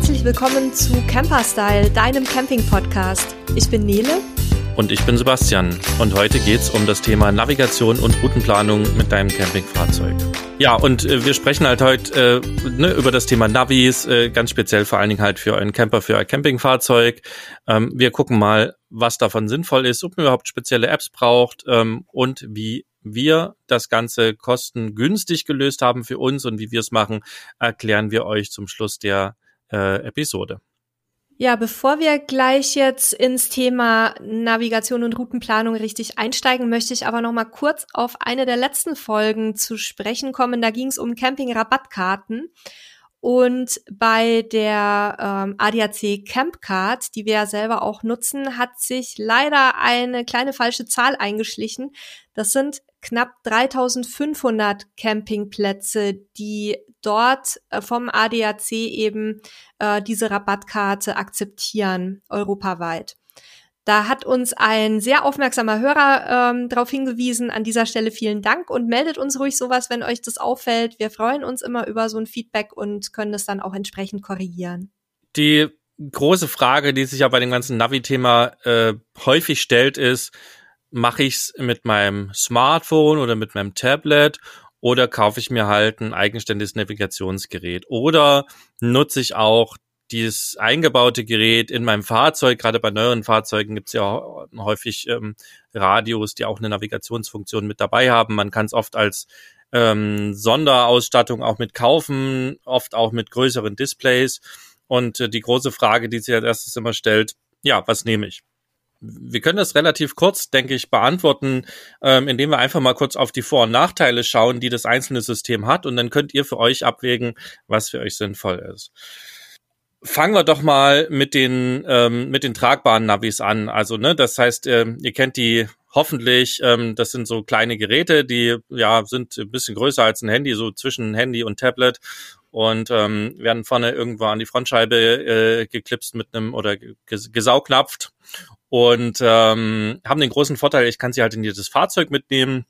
herzlich willkommen zu Camperstyle, deinem Camping-Podcast. Ich bin Nele. Und ich bin Sebastian. Und heute geht es um das Thema Navigation und Routenplanung mit deinem Campingfahrzeug. Ja, und äh, wir sprechen halt heute äh, ne, über das Thema Navis, äh, ganz speziell vor allen Dingen halt für einen Camper, für ein Campingfahrzeug. Ähm, wir gucken mal, was davon sinnvoll ist, ob man überhaupt spezielle Apps braucht ähm, und wie wir das Ganze kostengünstig gelöst haben für uns und wie wir es machen, erklären wir euch zum Schluss der äh, Episode. Ja, bevor wir gleich jetzt ins Thema Navigation und Routenplanung richtig einsteigen, möchte ich aber noch mal kurz auf eine der letzten Folgen zu sprechen kommen. Da ging es um Camping-Rabattkarten. Und bei der ähm, ADAC Campcard, die wir ja selber auch nutzen, hat sich leider eine kleine falsche Zahl eingeschlichen. Das sind knapp 3500 Campingplätze, die dort äh, vom ADAC eben äh, diese Rabattkarte akzeptieren, europaweit. Da hat uns ein sehr aufmerksamer Hörer ähm, darauf hingewiesen. An dieser Stelle vielen Dank und meldet uns ruhig sowas, wenn euch das auffällt. Wir freuen uns immer über so ein Feedback und können das dann auch entsprechend korrigieren. Die große Frage, die sich ja bei dem ganzen Navi-Thema äh, häufig stellt, ist, mache ich es mit meinem Smartphone oder mit meinem Tablet oder kaufe ich mir halt ein eigenständiges Navigationsgerät oder nutze ich auch dieses eingebaute Gerät in meinem Fahrzeug, gerade bei neueren Fahrzeugen gibt es ja häufig ähm, Radios, die auch eine Navigationsfunktion mit dabei haben. Man kann es oft als ähm, Sonderausstattung auch mit kaufen, oft auch mit größeren Displays. Und äh, die große Frage, die sich als erstes immer stellt, ja, was nehme ich? Wir können das relativ kurz, denke ich, beantworten, ähm, indem wir einfach mal kurz auf die Vor- und Nachteile schauen, die das einzelne System hat. Und dann könnt ihr für euch abwägen, was für euch sinnvoll ist. Fangen wir doch mal mit den ähm, mit den tragbaren Navis an. Also ne, das heißt, äh, ihr kennt die hoffentlich. Ähm, das sind so kleine Geräte, die ja sind ein bisschen größer als ein Handy, so zwischen Handy und Tablet und ähm, werden vorne irgendwo an die Frontscheibe äh, geklipst mit einem oder gesaugnapft und ähm, haben den großen Vorteil, ich kann sie halt in jedes Fahrzeug mitnehmen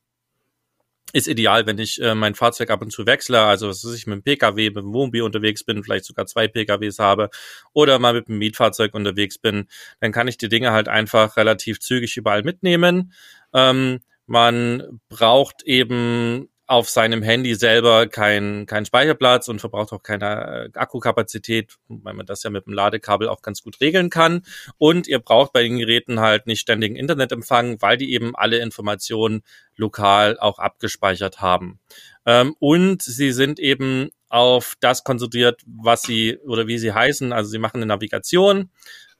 ist ideal, wenn ich äh, mein Fahrzeug ab und zu wechsle, also was weiß ich mit dem Pkw, mit dem Wohnmobil unterwegs bin, vielleicht sogar zwei Pkws habe oder mal mit dem Mietfahrzeug unterwegs bin, dann kann ich die Dinge halt einfach relativ zügig überall mitnehmen. Ähm, man braucht eben auf seinem Handy selber kein, kein Speicherplatz und verbraucht auch keine äh, Akkukapazität, weil man das ja mit dem Ladekabel auch ganz gut regeln kann. Und ihr braucht bei den Geräten halt nicht ständigen Internetempfang, weil die eben alle Informationen lokal auch abgespeichert haben. Ähm, und sie sind eben auf das konzentriert, was sie oder wie sie heißen. Also sie machen eine Navigation.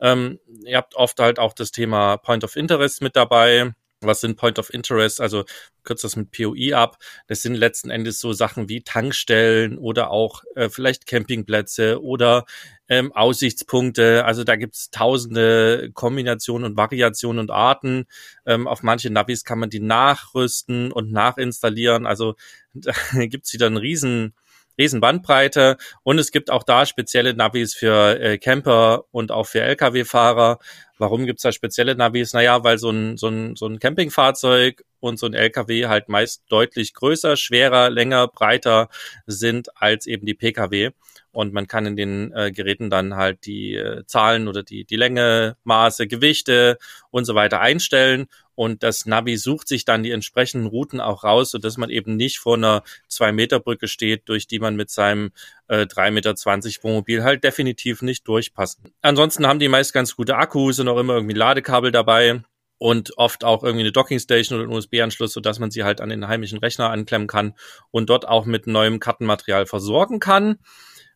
Ähm, ihr habt oft halt auch das Thema Point of Interest mit dabei was sind Point of Interest? Also kürzt das mit POI ab. Das sind letzten Endes so Sachen wie Tankstellen oder auch äh, vielleicht Campingplätze oder ähm, Aussichtspunkte. Also da gibt's tausende Kombinationen und Variationen und Arten. Ähm, auf manche Navis kann man die nachrüsten und nachinstallieren. Also da gibt's wieder einen riesen riesen Bandbreite und es gibt auch da spezielle Navis für äh, Camper und auch für Lkw-Fahrer. Warum gibt's da spezielle Navis? Naja, weil so ein, so, ein, so ein Campingfahrzeug und so ein LKW halt meist deutlich größer, schwerer, länger, breiter sind als eben die Pkw. Und man kann in den äh, Geräten dann halt die äh, Zahlen oder die, die Länge, Maße, Gewichte und so weiter einstellen. Und das Navi sucht sich dann die entsprechenden Routen auch raus, sodass man eben nicht vor einer zwei Meter Brücke steht, durch die man mit seinem äh, 3,20 Meter Wohnmobil halt definitiv nicht durchpasst. Ansonsten haben die meist ganz gute Akkus und auch immer irgendwie Ladekabel dabei und oft auch irgendwie eine Dockingstation oder einen USB-Anschluss, sodass man sie halt an den heimischen Rechner anklemmen kann und dort auch mit neuem Kartenmaterial versorgen kann.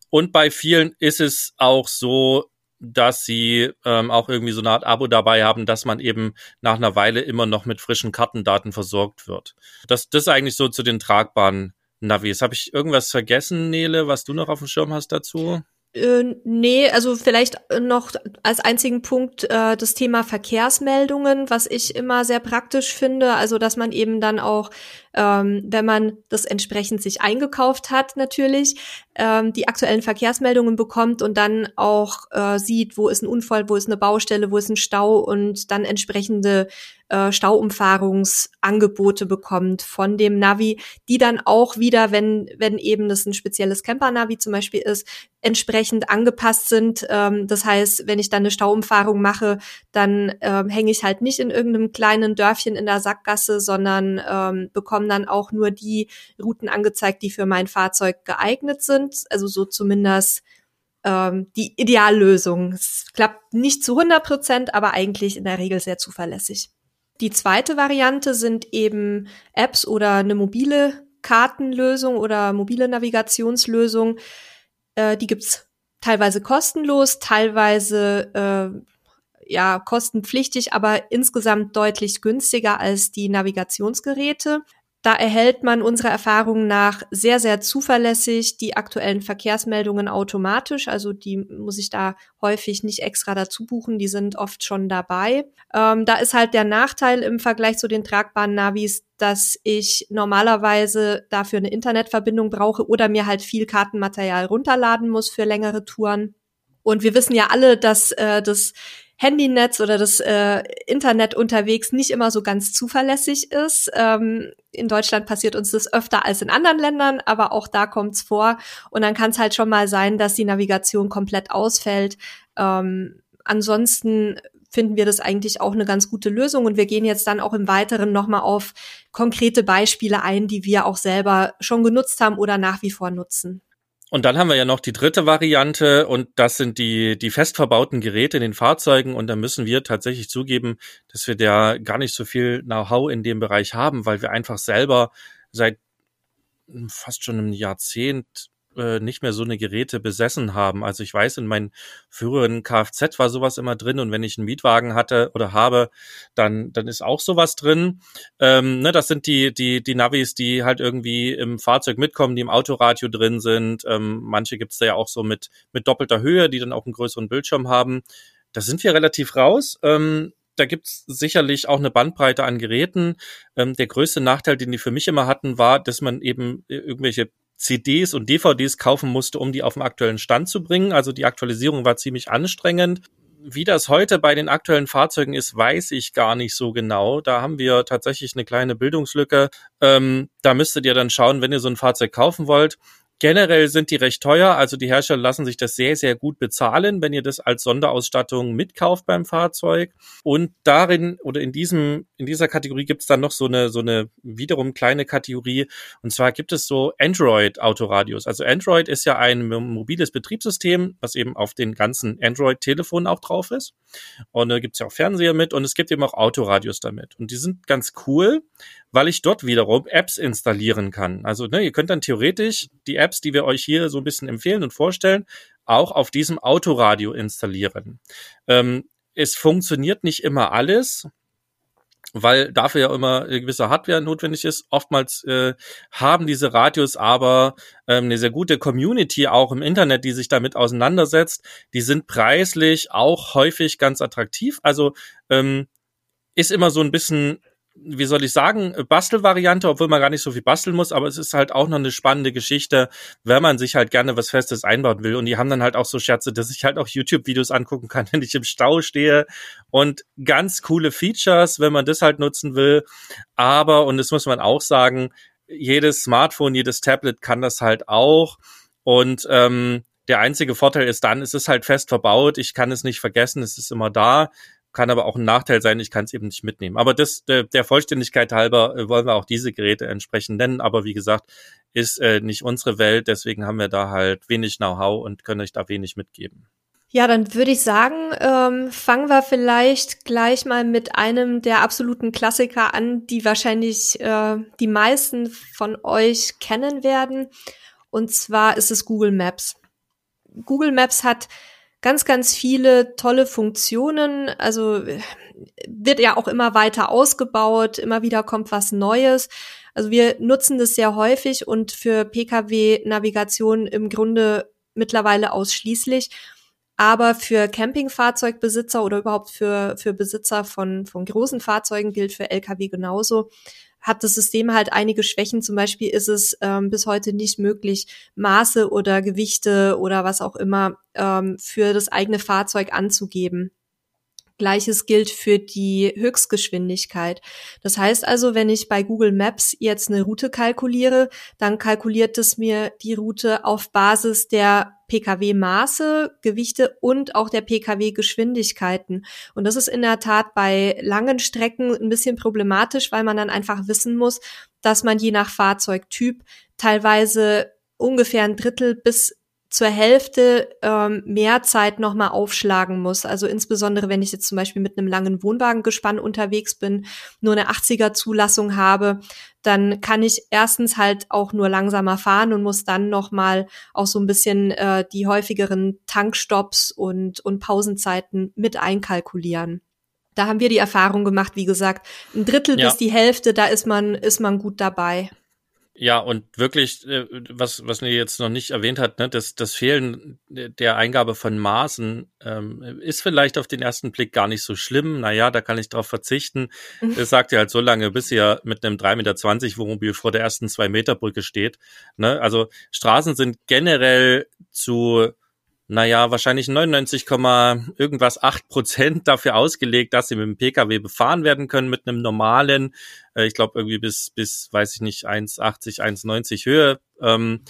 Und bei vielen ist es auch so, dass sie ähm, auch irgendwie so eine Art Abo dabei haben, dass man eben nach einer Weile immer noch mit frischen Kartendaten versorgt wird. Das, das ist eigentlich so zu den tragbaren Navis. Habe ich irgendwas vergessen, Nele, was du noch auf dem Schirm hast dazu? Äh, nee, also vielleicht noch als einzigen Punkt äh, das Thema Verkehrsmeldungen, was ich immer sehr praktisch finde. Also, dass man eben dann auch, ähm, wenn man das entsprechend sich eingekauft hat, natürlich, ähm, die aktuellen Verkehrsmeldungen bekommt und dann auch äh, sieht, wo ist ein Unfall, wo ist eine Baustelle, wo ist ein Stau und dann entsprechende äh, Stauumfahrungsangebote bekommt von dem Navi, die dann auch wieder, wenn, wenn eben das ein spezielles Camper-Navi zum Beispiel ist, entsprechend angepasst sind. Ähm, das heißt, wenn ich dann eine Stauumfahrung mache, dann ähm, hänge ich halt nicht in irgendeinem kleinen Dörfchen in der Sackgasse, sondern ähm, bekomme dann auch nur die Routen angezeigt, die für mein Fahrzeug geeignet sind. Also so zumindest ähm, die Ideallösung. Es klappt nicht zu 100 Prozent, aber eigentlich in der Regel sehr zuverlässig. Die zweite Variante sind eben Apps oder eine mobile Kartenlösung oder mobile Navigationslösung. Äh, die gibt's teilweise kostenlos, teilweise äh, ja kostenpflichtig, aber insgesamt deutlich günstiger als die Navigationsgeräte. Da erhält man unserer Erfahrung nach sehr, sehr zuverlässig die aktuellen Verkehrsmeldungen automatisch. Also die muss ich da häufig nicht extra dazu buchen, die sind oft schon dabei. Ähm, da ist halt der Nachteil im Vergleich zu den tragbaren Navis, dass ich normalerweise dafür eine Internetverbindung brauche oder mir halt viel Kartenmaterial runterladen muss für längere Touren. Und wir wissen ja alle, dass äh, das Handynetz oder das äh, Internet unterwegs nicht immer so ganz zuverlässig ist. Ähm, in Deutschland passiert uns das öfter als in anderen Ländern, aber auch da kommt's vor. Und dann kann es halt schon mal sein, dass die Navigation komplett ausfällt. Ähm, ansonsten finden wir das eigentlich auch eine ganz gute Lösung. Und wir gehen jetzt dann auch im Weiteren nochmal auf konkrete Beispiele ein, die wir auch selber schon genutzt haben oder nach wie vor nutzen. Und dann haben wir ja noch die dritte Variante und das sind die, die fest verbauten Geräte in den Fahrzeugen. Und da müssen wir tatsächlich zugeben, dass wir da gar nicht so viel Know-how in dem Bereich haben, weil wir einfach selber seit fast schon einem Jahrzehnt äh, nicht mehr so eine Geräte besessen haben. Also ich weiß, in meinen früheren Kfz war sowas immer drin und wenn ich einen Mietwagen hatte oder habe, dann, dann ist auch sowas drin. Ähm, ne, das sind die, die, die Navis, die halt irgendwie im Fahrzeug mitkommen, die im Autoradio drin sind. Ähm, manche gibt's da ja auch so mit, mit doppelter Höhe, die dann auch einen größeren Bildschirm haben. Da sind wir relativ raus. Ähm, da gibt's sicherlich auch eine Bandbreite an Geräten. Ähm, der größte Nachteil, den die für mich immer hatten, war, dass man eben äh, irgendwelche CDs und DVDs kaufen musste, um die auf den aktuellen Stand zu bringen. Also die Aktualisierung war ziemlich anstrengend. Wie das heute bei den aktuellen Fahrzeugen ist, weiß ich gar nicht so genau. Da haben wir tatsächlich eine kleine Bildungslücke. Ähm, da müsstet ihr dann schauen, wenn ihr so ein Fahrzeug kaufen wollt. Generell sind die recht teuer, also die Hersteller lassen sich das sehr, sehr gut bezahlen, wenn ihr das als Sonderausstattung mitkauft beim Fahrzeug. Und darin oder in diesem, in dieser Kategorie gibt es dann noch so eine, so eine wiederum kleine Kategorie. Und zwar gibt es so Android-Autoradios. Also Android ist ja ein mobiles Betriebssystem, was eben auf den ganzen Android-Telefonen auch drauf ist. Und da gibt es ja auch Fernseher mit und es gibt eben auch Autoradios damit. Und die sind ganz cool, weil ich dort wiederum Apps installieren kann. Also ne, ihr könnt dann theoretisch die Apps, die wir euch hier so ein bisschen empfehlen und vorstellen, auch auf diesem Autoradio installieren. Ähm, es funktioniert nicht immer alles, weil dafür ja immer eine gewisse Hardware notwendig ist. Oftmals äh, haben diese Radios aber ähm, eine sehr gute Community auch im Internet, die sich damit auseinandersetzt. Die sind preislich auch häufig ganz attraktiv. Also ähm, ist immer so ein bisschen wie soll ich sagen, Bastelvariante, obwohl man gar nicht so viel basteln muss, aber es ist halt auch noch eine spannende Geschichte, wenn man sich halt gerne was Festes einbauen will. Und die haben dann halt auch so Scherze, dass ich halt auch YouTube-Videos angucken kann, wenn ich im Stau stehe. Und ganz coole Features, wenn man das halt nutzen will. Aber, und das muss man auch sagen, jedes Smartphone, jedes Tablet kann das halt auch. Und ähm, der einzige Vorteil ist dann, es ist halt fest verbaut, ich kann es nicht vergessen, es ist immer da kann aber auch ein Nachteil sein, ich kann es eben nicht mitnehmen. Aber das, der, Vollständigkeit halber äh, wollen wir auch diese Geräte entsprechend nennen. Aber wie gesagt, ist äh, nicht unsere Welt, deswegen haben wir da halt wenig Know-how und können euch da wenig mitgeben. Ja, dann würde ich sagen, ähm, fangen wir vielleicht gleich mal mit einem der absoluten Klassiker an, die wahrscheinlich äh, die meisten von euch kennen werden. Und zwar ist es Google Maps. Google Maps hat ganz, ganz viele tolle Funktionen. Also wird ja auch immer weiter ausgebaut, immer wieder kommt was Neues. Also wir nutzen das sehr häufig und für Pkw-Navigation im Grunde mittlerweile ausschließlich. Aber für Campingfahrzeugbesitzer oder überhaupt für, für Besitzer von, von großen Fahrzeugen gilt für Lkw genauso hat das System halt einige Schwächen. Zum Beispiel ist es ähm, bis heute nicht möglich, Maße oder Gewichte oder was auch immer ähm, für das eigene Fahrzeug anzugeben. Gleiches gilt für die Höchstgeschwindigkeit. Das heißt also, wenn ich bei Google Maps jetzt eine Route kalkuliere, dann kalkuliert es mir die Route auf Basis der Pkw-Maße, Gewichte und auch der Pkw-Geschwindigkeiten. Und das ist in der Tat bei langen Strecken ein bisschen problematisch, weil man dann einfach wissen muss, dass man je nach Fahrzeugtyp teilweise ungefähr ein Drittel bis zur Hälfte ähm, mehr Zeit nochmal aufschlagen muss. Also insbesondere, wenn ich jetzt zum Beispiel mit einem langen Wohnwagengespann unterwegs bin, nur eine 80er Zulassung habe, dann kann ich erstens halt auch nur langsamer fahren und muss dann nochmal auch so ein bisschen äh, die häufigeren Tankstops und, und Pausenzeiten mit einkalkulieren. Da haben wir die Erfahrung gemacht, wie gesagt, ein Drittel ja. bis die Hälfte, da ist man, ist man gut dabei. Ja, und wirklich, äh, was, was mir jetzt noch nicht erwähnt hat, ne, das, das Fehlen der Eingabe von Maßen ähm, ist vielleicht auf den ersten Blick gar nicht so schlimm. Naja, da kann ich drauf verzichten. Das sagt ja halt so lange, bis ihr mit einem 3,20 Meter Wohnmobil vor der ersten 2-Meter-Brücke steht. Ne? Also Straßen sind generell zu naja, wahrscheinlich 99, irgendwas 8 Prozent dafür ausgelegt, dass sie mit dem Pkw befahren werden können mit einem normalen, äh, ich glaube irgendwie bis, bis, weiß ich nicht, 1,80, 1,90 Höhe. Ähm,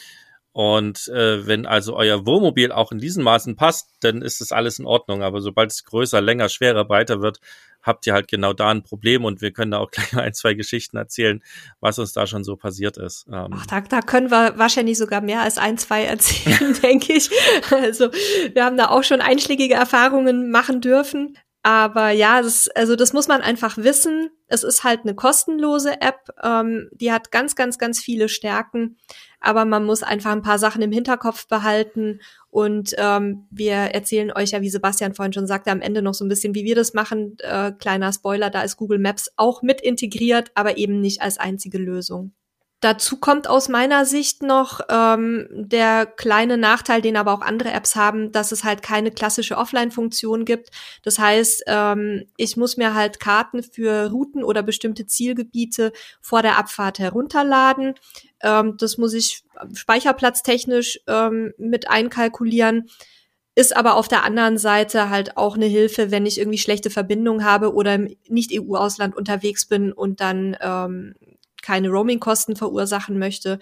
und äh, wenn also euer Wohnmobil auch in diesen Maßen passt, dann ist das alles in Ordnung. Aber sobald es größer, länger, schwerer, breiter wird, habt ihr halt genau da ein Problem und wir können da auch gleich ein, zwei Geschichten erzählen, was uns da schon so passiert ist. Ähm Ach, da, da können wir wahrscheinlich sogar mehr als ein, zwei erzählen, denke ich. Also wir haben da auch schon einschlägige Erfahrungen machen dürfen. Aber ja, das, also das muss man einfach wissen. Es ist halt eine kostenlose App, ähm, die hat ganz, ganz, ganz viele Stärken, aber man muss einfach ein paar Sachen im Hinterkopf behalten. Und ähm, wir erzählen euch ja, wie Sebastian vorhin schon sagte, am Ende noch so ein bisschen, wie wir das machen. Äh, kleiner Spoiler, da ist Google Maps auch mit integriert, aber eben nicht als einzige Lösung. Dazu kommt aus meiner Sicht noch ähm, der kleine Nachteil, den aber auch andere Apps haben, dass es halt keine klassische Offline-Funktion gibt. Das heißt, ähm, ich muss mir halt Karten für Routen oder bestimmte Zielgebiete vor der Abfahrt herunterladen. Ähm, das muss ich speicherplatztechnisch ähm, mit einkalkulieren ist aber auf der anderen Seite halt auch eine Hilfe, wenn ich irgendwie schlechte Verbindungen habe oder im Nicht-EU-Ausland unterwegs bin und dann ähm, keine Roaming-Kosten verursachen möchte.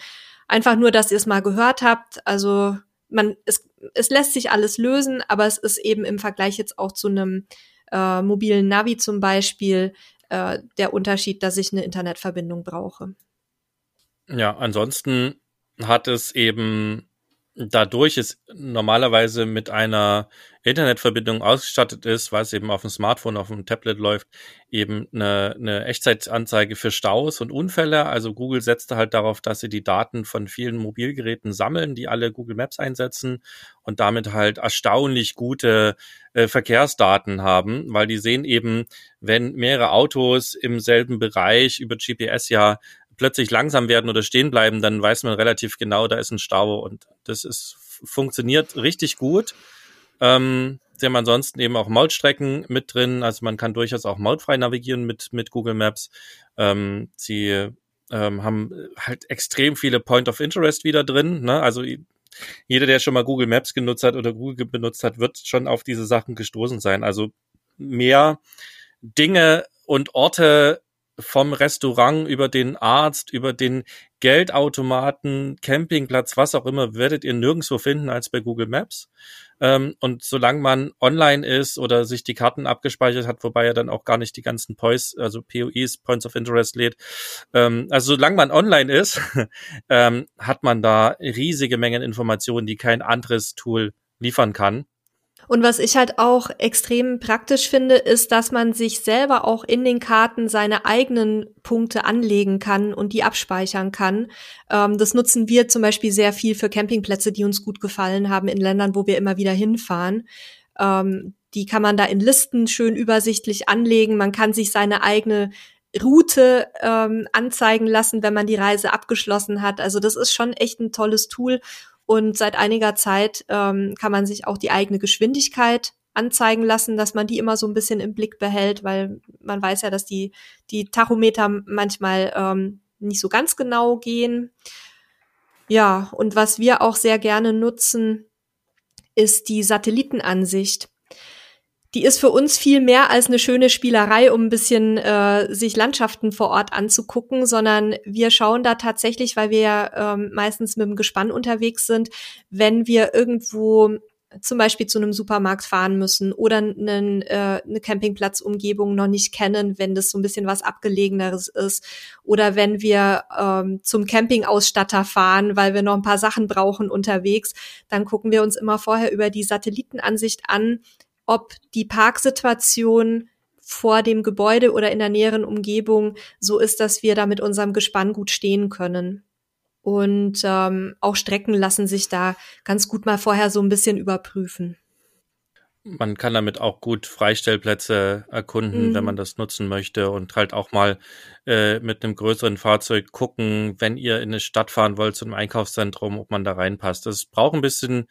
Einfach nur, dass ihr es mal gehört habt. Also man, es, es lässt sich alles lösen, aber es ist eben im Vergleich jetzt auch zu einem äh, mobilen Navi zum Beispiel äh, der Unterschied, dass ich eine Internetverbindung brauche. Ja, ansonsten hat es eben dadurch es normalerweise mit einer Internetverbindung ausgestattet ist, weil es eben auf dem Smartphone, auf dem Tablet läuft, eben eine, eine Echtzeitanzeige für Staus und Unfälle. Also Google setzte halt darauf, dass sie die Daten von vielen Mobilgeräten sammeln, die alle Google Maps einsetzen und damit halt erstaunlich gute äh, Verkehrsdaten haben, weil die sehen eben, wenn mehrere Autos im selben Bereich über GPS ja plötzlich langsam werden oder stehen bleiben, dann weiß man relativ genau, da ist ein Stau und das ist funktioniert richtig gut. Ähm, sie haben ansonsten eben auch Mautstrecken mit drin, also man kann durchaus auch mautfrei navigieren mit mit Google Maps. Ähm, sie ähm, haben halt extrem viele Point of Interest wieder drin, ne? Also jeder, der schon mal Google Maps genutzt hat oder Google benutzt hat, wird schon auf diese Sachen gestoßen sein. Also mehr Dinge und Orte vom Restaurant über den Arzt, über den Geldautomaten, Campingplatz, was auch immer, werdet ihr nirgendwo finden als bei Google Maps. Ähm, und solange man online ist oder sich die Karten abgespeichert hat, wobei er dann auch gar nicht die ganzen POIs, also POEs, Points of Interest lädt, ähm, also solange man online ist, ähm, hat man da riesige Mengen Informationen, die kein anderes Tool liefern kann. Und was ich halt auch extrem praktisch finde, ist, dass man sich selber auch in den Karten seine eigenen Punkte anlegen kann und die abspeichern kann. Ähm, das nutzen wir zum Beispiel sehr viel für Campingplätze, die uns gut gefallen haben in Ländern, wo wir immer wieder hinfahren. Ähm, die kann man da in Listen schön übersichtlich anlegen. Man kann sich seine eigene Route ähm, anzeigen lassen, wenn man die Reise abgeschlossen hat. Also das ist schon echt ein tolles Tool Und seit einiger Zeit ähm, kann man sich auch die eigene Geschwindigkeit anzeigen lassen, dass man die immer so ein bisschen im Blick behält, weil man weiß ja, dass die, die Tachometer manchmal ähm, nicht so ganz genau gehen. Ja, und was wir auch sehr gerne nutzen, ist die Satellitenansicht. Die ist für uns viel mehr als eine schöne Spielerei, um ein bisschen äh, sich Landschaften vor Ort anzugucken, sondern wir schauen da tatsächlich, weil wir ja ähm, meistens mit dem Gespann unterwegs sind, wenn wir irgendwo zum Beispiel zu einem Supermarkt fahren müssen oder einen, äh, eine Campingplatzumgebung noch nicht kennen, wenn das so ein bisschen was abgelegeneres ist. Oder wenn wir ähm, zum Campingausstatter fahren, weil wir noch ein paar Sachen brauchen unterwegs, dann gucken wir uns immer vorher über die Satellitenansicht an, ob die Parksituation vor dem Gebäude oder in der näheren Umgebung so ist, dass wir da mit unserem Gespann gut stehen können. Und ähm, auch Strecken lassen sich da ganz gut mal vorher so ein bisschen überprüfen. Man kann damit auch gut Freistellplätze erkunden, mhm. wenn man das nutzen möchte und halt auch mal äh, mit einem größeren Fahrzeug gucken, wenn ihr in eine Stadt fahren wollt, zu einem Einkaufszentrum, ob man da reinpasst. Das braucht ein bisschen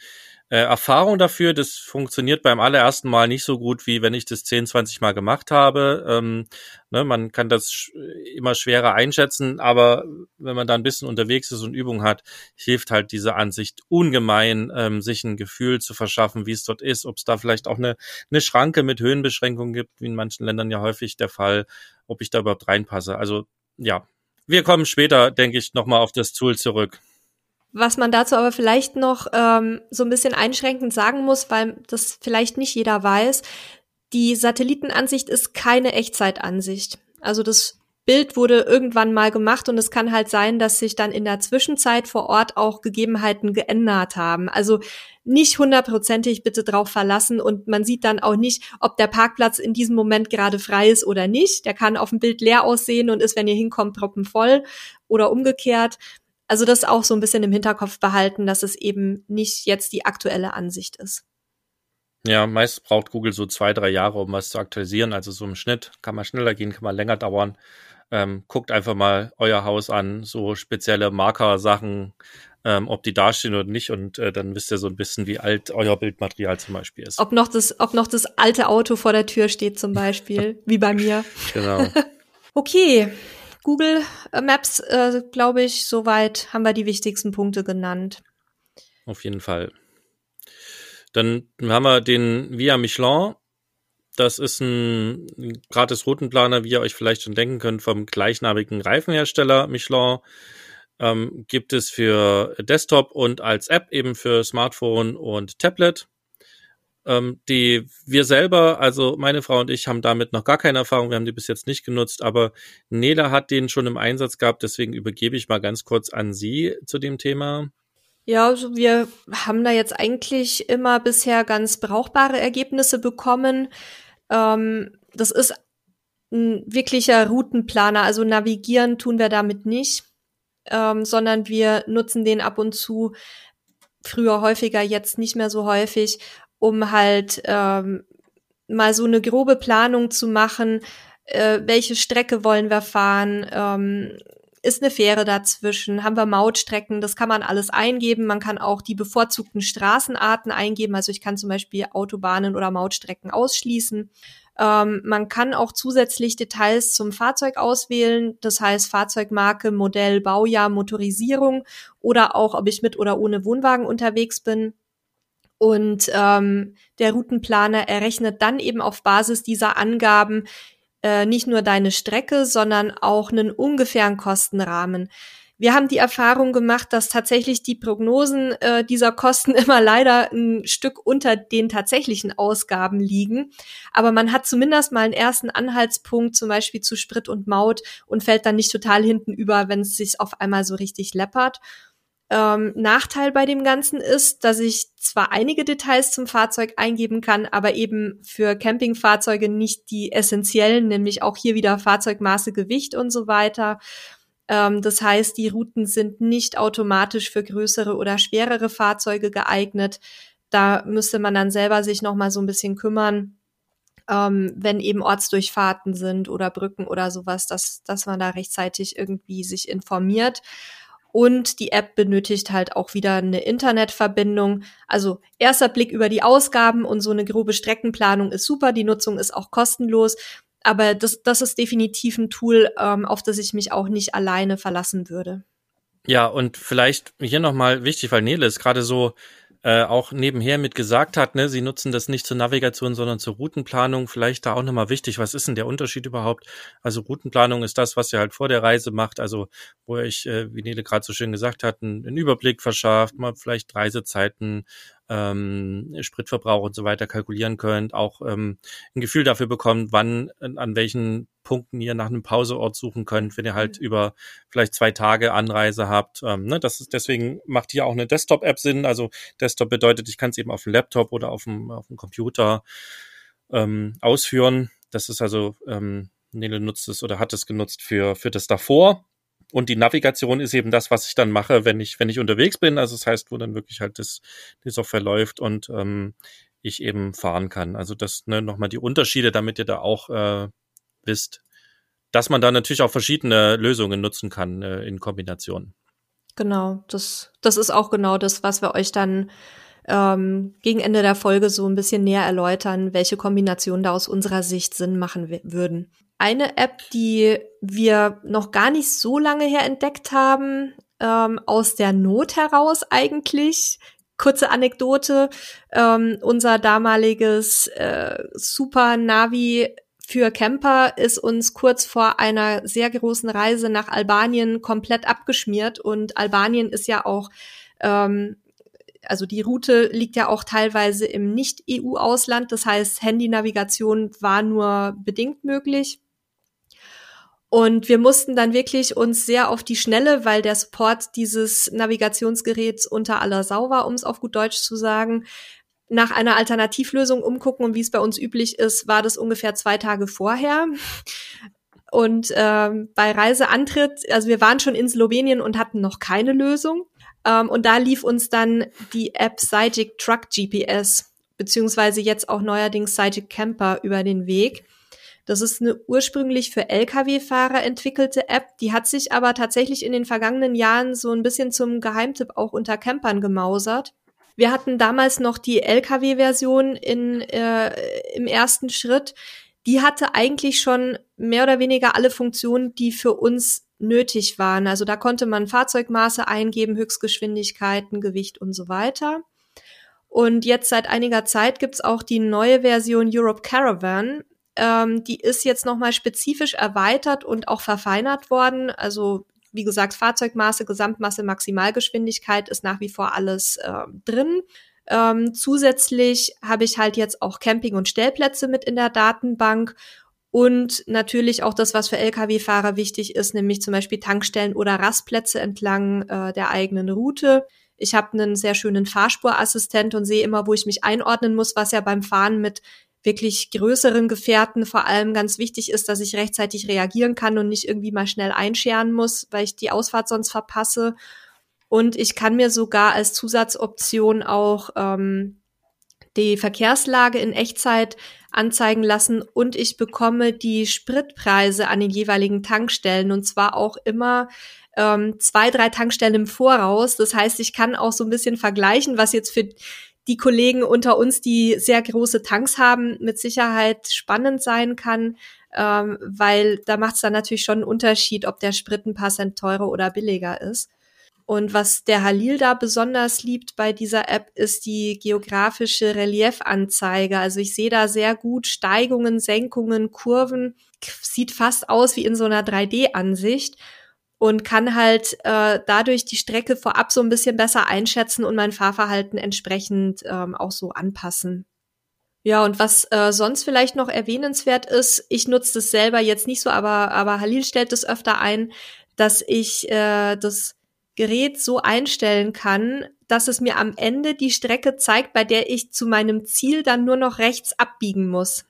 äh, Erfahrung dafür. Das funktioniert beim allerersten Mal nicht so gut, wie wenn ich das 10, 20 Mal gemacht habe. Ähm, ne, man kann das sch immer schwerer einschätzen, aber wenn man da ein bisschen unterwegs ist und Übung hat, hilft halt diese Ansicht ungemein, ähm, sich ein Gefühl zu verschaffen, wie es dort ist, ob es da vielleicht auch eine, eine Schranke mit Höhenbeschränkungen gibt, wie in manchen Ländern ja häufig der Fall, ob ich da überhaupt reinpasse. Also ja, wir kommen später, denke ich, nochmal auf das Tool zurück. Was man dazu aber vielleicht noch ähm, so ein bisschen einschränkend sagen muss, weil das vielleicht nicht jeder weiß, die Satellitenansicht ist keine Echtzeitansicht. Also das Bild wurde irgendwann mal gemacht und es kann halt sein, dass sich dann in der Zwischenzeit vor Ort auch Gegebenheiten geändert haben. Also nicht hundertprozentig bitte drauf verlassen und man sieht dann auch nicht, ob der Parkplatz in diesem Moment gerade frei ist oder nicht. Der kann auf dem Bild leer aussehen und ist, wenn ihr hinkommt, proppenvoll oder umgekehrt. Also das auch so ein bisschen im Hinterkopf behalten, dass es eben nicht jetzt die aktuelle Ansicht ist. Ja, meist braucht Google so zwei, drei Jahre, um was zu aktualisieren. Also so im Schnitt kann man schneller gehen, kann man länger dauern. Ähm, guckt einfach mal euer Haus an, so spezielle Marker-Sachen, ähm, ob die dastehen oder nicht. Und äh, dann wisst ihr so ein bisschen, wie alt euer Bildmaterial zum Beispiel ist. Ob noch das, ob noch das alte Auto vor der Tür steht zum Beispiel, wie bei mir. Genau. okay, Google Maps, äh, glaube ich, soweit haben wir die wichtigsten Punkte genannt. Auf jeden Fall. Dann haben wir den Via Michelin. Das ist ein gratis Routenplaner, wie ihr euch vielleicht schon denken könnt, vom gleichnamigen Reifenhersteller Michelin. Ähm, gibt es für Desktop und als App eben für Smartphone und Tablet. Ähm, die wir selber, also meine Frau und ich, haben damit noch gar keine Erfahrung. Wir haben die bis jetzt nicht genutzt, aber Nela hat den schon im Einsatz gehabt. Deswegen übergebe ich mal ganz kurz an Sie zu dem Thema. Ja, also wir haben da jetzt eigentlich immer bisher ganz brauchbare Ergebnisse bekommen. Ähm, das ist ein wirklicher Routenplaner. Also navigieren tun wir damit nicht, ähm, sondern wir nutzen den ab und zu früher häufiger, jetzt nicht mehr so häufig, um halt ähm, mal so eine grobe Planung zu machen, äh, welche Strecke wollen wir fahren, ähm, ist eine Fähre dazwischen, haben wir Mautstrecken, das kann man alles eingeben. Man kann auch die bevorzugten Straßenarten eingeben, also ich kann zum Beispiel Autobahnen oder Mautstrecken ausschließen. Ähm, man kann auch zusätzlich Details zum Fahrzeug auswählen, das heißt Fahrzeugmarke, Modell, Baujahr, Motorisierung oder auch, ob ich mit oder ohne Wohnwagen unterwegs bin. Und ähm, der Routenplaner errechnet dann eben auf Basis dieser Angaben äh, nicht nur deine Strecke, sondern auch einen ungefähren Kostenrahmen. Wir haben die Erfahrung gemacht, dass tatsächlich die Prognosen äh, dieser Kosten immer leider ein Stück unter den tatsächlichen Ausgaben liegen. Aber man hat zumindest mal einen ersten Anhaltspunkt, zum Beispiel zu Sprit und Maut und fällt dann nicht total hinten über, wenn es sich auf einmal so richtig läppert. Ähm, Nachteil bei dem Ganzen ist, dass ich zwar einige Details zum Fahrzeug eingeben kann, aber eben für Campingfahrzeuge nicht die essentiellen, nämlich auch hier wieder Fahrzeugmaße, Gewicht und so weiter. Ähm, das heißt, die Routen sind nicht automatisch für größere oder schwerere Fahrzeuge geeignet. Da müsste man dann selber sich noch mal so ein bisschen kümmern, ähm, wenn eben Ortsdurchfahrten sind oder Brücken oder sowas, dass, dass man da rechtzeitig irgendwie sich informiert. Und die App benötigt halt auch wieder eine Internetverbindung. Also erster Blick über die Ausgaben und so eine grobe Streckenplanung ist super. Die Nutzung ist auch kostenlos. Aber das, das ist definitiv ein Tool, ähm, auf das ich mich auch nicht alleine verlassen würde. Ja, und vielleicht hier nochmal wichtig, weil Nele ist gerade so äh, auch nebenher mit gesagt hat, ne, sie nutzen das nicht zur Navigation, sondern zur Routenplanung. Vielleicht da auch nochmal wichtig, was ist denn der Unterschied überhaupt? Also Routenplanung ist das, was ihr halt vor der Reise macht, also wo ihr euch, äh, wie Nele gerade so schön gesagt hat, einen, einen Überblick verschafft, mal vielleicht Reisezeiten ähm, Spritverbrauch und so weiter kalkulieren könnt, auch ähm, ein Gefühl dafür bekommt, wann, an welchen Punkten ihr nach einem Pauseort suchen könnt, wenn ihr halt mhm. über vielleicht zwei Tage Anreise habt. Ähm, ne? Das ist deswegen macht hier auch eine Desktop-App Sinn. Also Desktop bedeutet, ich kann es eben auf dem Laptop oder auf dem, auf dem Computer ähm, ausführen. Das ist also, ähm, Nele nutzt es oder hat es genutzt für, für das davor. Und die Navigation ist eben das, was ich dann mache, wenn ich, wenn ich unterwegs bin. Also das heißt, wo dann wirklich halt das, die Software läuft und ähm, ich eben fahren kann. Also das ne, nochmal die Unterschiede, damit ihr da auch äh, wisst, dass man da natürlich auch verschiedene Lösungen nutzen kann äh, in Kombination. Genau, das, das ist auch genau das, was wir euch dann ähm, gegen Ende der Folge so ein bisschen näher erläutern, welche Kombinationen da aus unserer Sicht Sinn machen würden. Eine App, die wir noch gar nicht so lange her entdeckt haben, ähm, aus der Not heraus eigentlich. Kurze Anekdote, ähm, unser damaliges äh, Super Navi für Camper ist uns kurz vor einer sehr großen Reise nach Albanien komplett abgeschmiert und Albanien ist ja auch ähm, also die Route liegt ja auch teilweise im Nicht-EU-Ausland. Das heißt, Handynavigation war nur bedingt möglich. Und wir mussten dann wirklich uns sehr auf die Schnelle, weil der Support dieses Navigationsgeräts unter aller Sau war, um es auf gut Deutsch zu sagen, nach einer Alternativlösung umgucken. Und wie es bei uns üblich ist, war das ungefähr zwei Tage vorher. Und ähm, bei Reiseantritt, also wir waren schon in Slowenien und hatten noch keine Lösung. Ähm, und da lief uns dann die App Cygic Truck GPS, beziehungsweise jetzt auch neuerdings Cygic Camper über den Weg. Das ist eine ursprünglich für Lkw-Fahrer entwickelte App, die hat sich aber tatsächlich in den vergangenen Jahren so ein bisschen zum Geheimtipp auch unter Campern gemausert. Wir hatten damals noch die Lkw-Version in, äh, im ersten Schritt. Die hatte eigentlich schon mehr oder weniger alle Funktionen, die für uns nötig waren. Also da konnte man Fahrzeugmaße eingeben, Höchstgeschwindigkeiten, Gewicht und so weiter. Und jetzt seit einiger Zeit gibt's auch die neue Version Europe Caravan. Ähm, die ist jetzt nochmal spezifisch erweitert und auch verfeinert worden. Also wie gesagt, Fahrzeugmaße, Gesamtmasse, Maximalgeschwindigkeit ist nach wie vor alles äh, drin. Ähm, zusätzlich habe ich halt jetzt auch Camping- und Stellplätze mit in der Datenbank und natürlich auch das, was für Lkw-Fahrer wichtig ist, nämlich zum Beispiel Tankstellen oder Rastplätze entlang äh, der eigenen Route. Ich habe einen sehr schönen Fahrspurassistent und sehe immer, wo ich mich einordnen muss, was ja beim Fahren mit wirklich größeren Gefährten vor allem ganz wichtig ist, dass ich rechtzeitig reagieren kann und nicht irgendwie mal schnell einscheren muss, weil ich die Ausfahrt sonst verpasse. Und ich kann mir sogar als Zusatzoption auch ähm, die Verkehrslage in Echtzeit anzeigen lassen und ich bekomme die Spritpreise an den jeweiligen Tankstellen und zwar auch immer ähm, zwei, drei Tankstellen im Voraus. Das heißt, ich kann auch so ein bisschen vergleichen, was jetzt für die Kollegen unter uns, die sehr große Tanks haben, mit Sicherheit spannend sein kann, ähm, weil da macht es dann natürlich schon einen Unterschied, ob der Sprit ein paar Cent teurer oder billiger ist. Und was der Halil da besonders liebt bei dieser App, ist die geografische Reliefanzeige. Also ich sehe da sehr gut Steigungen, Senkungen, Kurven. Sieht fast aus wie in so einer 3D-Ansicht und kann halt äh, dadurch die Strecke vorab so ein bisschen besser einschätzen und mein Fahrverhalten entsprechend ähm, auch so anpassen. Ja, und was äh, sonst vielleicht noch erwähnenswert ist, ich nutze das selber jetzt nicht so, aber, aber Halil stellt es öfter ein, dass ich äh, das Gerät so einstellen kann, dass es mir am Ende die Strecke zeigt, bei der ich zu meinem Ziel dann nur noch rechts abbiegen muss.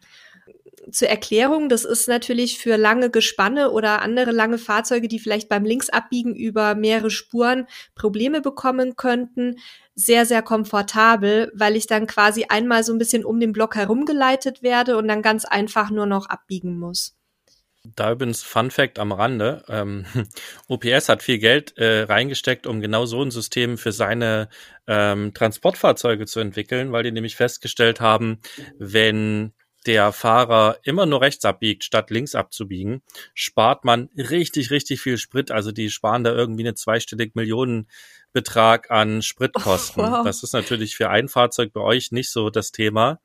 Zur Erklärung, das ist natürlich für lange Gespanne oder andere lange Fahrzeuge, die vielleicht beim Linksabbiegen über mehrere Spuren Probleme bekommen könnten, sehr, sehr komfortabel, weil ich dann quasi einmal so ein bisschen um den Block herumgeleitet werde und dann ganz einfach nur noch abbiegen muss. Da übrigens Fun Fact am Rande. Ähm, OPS hat viel Geld äh, reingesteckt, um genau so ein System für seine ähm, Transportfahrzeuge zu entwickeln, weil die nämlich festgestellt haben, wenn der Fahrer immer nur rechts abbiegt, statt links abzubiegen, spart man richtig, richtig viel Sprit. Also die sparen da irgendwie eine zweistellige Millionenbetrag an Spritkosten. Oh, wow. Das ist natürlich für ein Fahrzeug bei euch nicht so das Thema.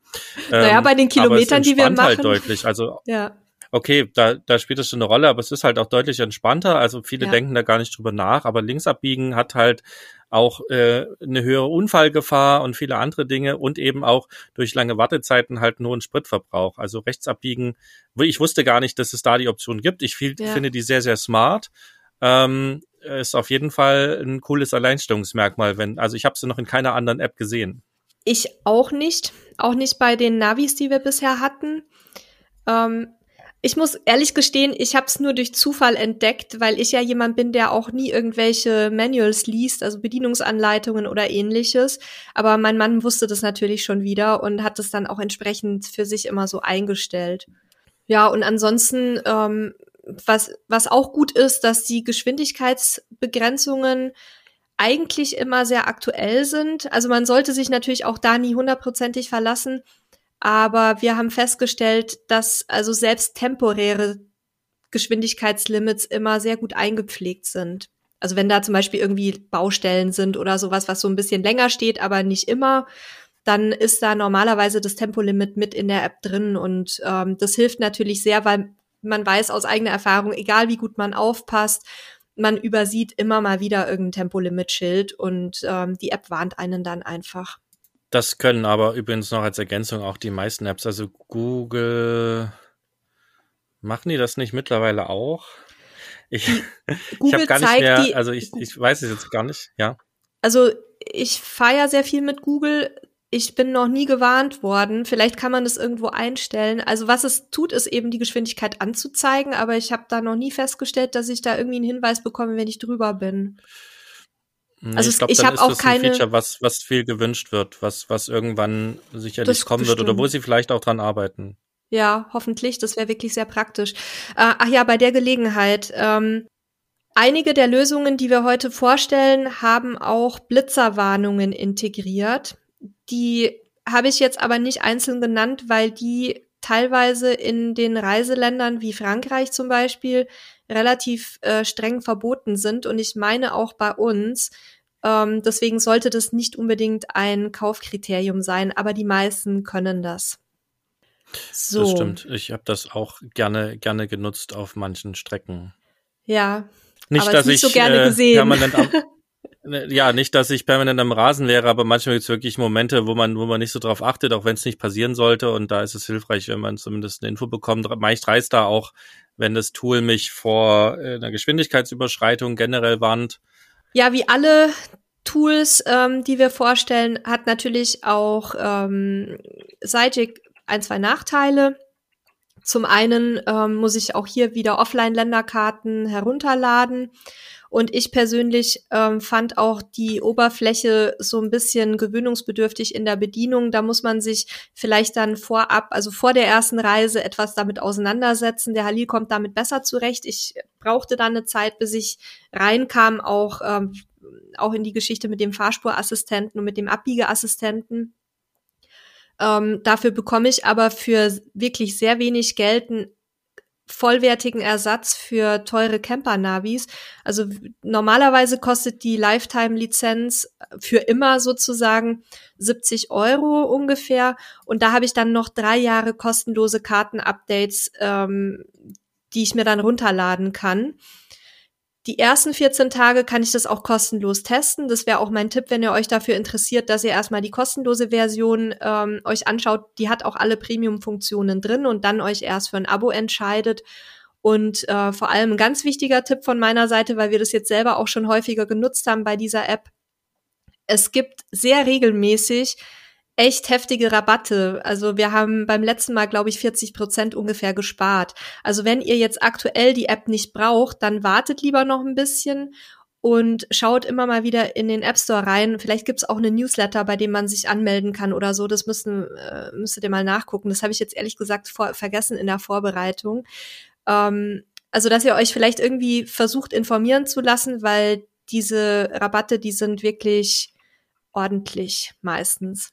Naja, ähm, bei den Kilometern, die wir halt machen. halt deutlich. Also ja okay, da, da spielt es schon eine Rolle, aber es ist halt auch deutlich entspannter. Also viele ja. denken da gar nicht drüber nach, aber links abbiegen hat halt auch äh, eine höhere Unfallgefahr und viele andere Dinge und eben auch durch lange Wartezeiten halt nur einen Spritverbrauch. Also rechts abbiegen, ich wusste gar nicht, dass es da die Option gibt. Ich viel, ja. finde die sehr, sehr smart. Ähm, ist auf jeden Fall ein cooles Alleinstellungsmerkmal, wenn, also ich habe sie noch in keiner anderen App gesehen. Ich auch nicht, auch nicht bei den Navis, die wir bisher hatten. Ähm, ich muss ehrlich gestehen, ich habe es nur durch Zufall entdeckt, weil ich ja jemand bin, der auch nie irgendwelche Manuals liest, also Bedienungsanleitungen oder ähnliches. Aber mein Mann wusste das natürlich schon wieder und hat es dann auch entsprechend für sich immer so eingestellt. Ja, und ansonsten, ähm, was, was auch gut ist, dass die Geschwindigkeitsbegrenzungen eigentlich immer sehr aktuell sind. Also man sollte sich natürlich auch da nie hundertprozentig verlassen. Aber wir haben festgestellt, dass also selbst temporäre Geschwindigkeitslimits immer sehr gut eingepflegt sind. Also wenn da zum Beispiel irgendwie Baustellen sind oder sowas, was so ein bisschen länger steht, aber nicht immer, dann ist da normalerweise das Tempolimit mit in der App drin und ähm, das hilft natürlich sehr, weil man weiß aus eigener Erfahrung, egal wie gut man aufpasst, man übersieht immer mal wieder irgendein Tempolimit-Schild und ähm, die App warnt einen dann einfach. Das können aber übrigens noch als Ergänzung auch die meisten Apps. Also Google, machen die das nicht mittlerweile auch? Ich, ich habe gar nicht mehr, also ich, ich weiß es jetzt gar nicht, ja. Also ich fahre sehr viel mit Google. Ich bin noch nie gewarnt worden. Vielleicht kann man das irgendwo einstellen. Also was es tut, ist eben die Geschwindigkeit anzuzeigen, aber ich habe da noch nie festgestellt, dass ich da irgendwie einen Hinweis bekomme, wenn ich drüber bin. Nee, also ich, glaub, ich habe auch das keine ein Feature, was was viel gewünscht wird, was was irgendwann sicherlich kommen bestimmt. wird oder wo sie vielleicht auch dran arbeiten. Ja, hoffentlich. Das wäre wirklich sehr praktisch. Äh, ach ja, bei der Gelegenheit. Ähm, einige der Lösungen, die wir heute vorstellen, haben auch Blitzerwarnungen integriert. Die habe ich jetzt aber nicht einzeln genannt, weil die teilweise in den Reiseländern wie Frankreich zum Beispiel relativ äh, streng verboten sind und ich meine auch bei uns. Ähm, deswegen sollte das nicht unbedingt ein Kaufkriterium sein, aber die meisten können das. So. Das stimmt. Ich habe das auch gerne gerne genutzt auf manchen Strecken. Ja. Nicht, aber dass nicht ich so gerne äh, gesehen. permanent am, ja, nicht, dass ich permanent am Rasen wäre, aber manchmal gibt es wirklich Momente, wo man, wo man nicht so drauf achtet, auch wenn es nicht passieren sollte. Und da ist es hilfreich, wenn man zumindest eine Info bekommt. Meist reißt da auch, wenn das Tool mich vor äh, einer Geschwindigkeitsüberschreitung generell warnt. Ja, wie alle Tools, ähm, die wir vorstellen, hat natürlich auch ähm, Sidekick ein, zwei Nachteile. Zum einen ähm, muss ich auch hier wieder Offline-Länderkarten herunterladen. Und ich persönlich ähm, fand auch die Oberfläche so ein bisschen gewöhnungsbedürftig in der Bedienung. Da muss man sich vielleicht dann vorab, also vor der ersten Reise, etwas damit auseinandersetzen. Der Halil kommt damit besser zurecht. Ich brauchte dann eine Zeit, bis ich reinkam, auch, ähm, auch in die Geschichte mit dem Fahrspurassistenten und mit dem Abbiegeassistenten. Ähm, dafür bekomme ich aber für wirklich sehr wenig Geld ein vollwertigen Ersatz für teure Camper-Navis. Also normalerweise kostet die Lifetime-Lizenz für immer sozusagen 70 Euro ungefähr. Und da habe ich dann noch drei Jahre kostenlose Karten-Updates, ähm, die ich mir dann runterladen kann. Die ersten 14 Tage kann ich das auch kostenlos testen. Das wäre auch mein Tipp, wenn ihr euch dafür interessiert, dass ihr erstmal die kostenlose Version ähm, euch anschaut. Die hat auch alle Premium-Funktionen drin und dann euch erst für ein Abo entscheidet. Und äh, vor allem ein ganz wichtiger Tipp von meiner Seite, weil wir das jetzt selber auch schon häufiger genutzt haben bei dieser App. Es gibt sehr regelmäßig echt heftige Rabatte. Also wir haben beim letzten Mal, glaube ich, 40 Prozent ungefähr gespart. Also wenn ihr jetzt aktuell die App nicht braucht, dann wartet lieber noch ein bisschen und schaut immer mal wieder in den App Store rein. Vielleicht gibt's auch eine Newsletter, bei dem man sich anmelden kann oder so. Das müssen, äh, müsstet ihr mal nachgucken. Das habe ich jetzt ehrlich gesagt vor, vergessen in der Vorbereitung. Ähm, also, dass ihr euch vielleicht irgendwie versucht informieren zu lassen, weil diese Rabatte, die sind wirklich ordentlich meistens.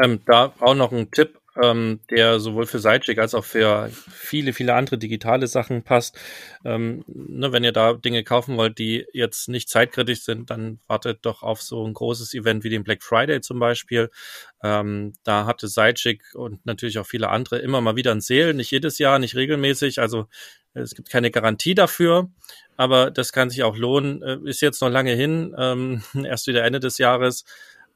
Ähm, da auch noch ein Tipp ähm, der sowohl für Sidechick als auch für viele, viele andere digitale Sachen passt. Ähm, ne, wenn ihr da Dinge kaufen wollt, die jetzt nicht zeitkritisch sind, dann wartet doch auf so ein großes Event wie den Black Friday zum Beispiel. Ähm, da hatte Sidechick und natürlich auch viele andere immer mal wieder ein Sale, nicht jedes Jahr, nicht regelmäßig. Also es gibt keine Garantie dafür, aber das kann sich auch lohnen. Äh, ist jetzt noch lange hin, ähm, erst wieder Ende des Jahres.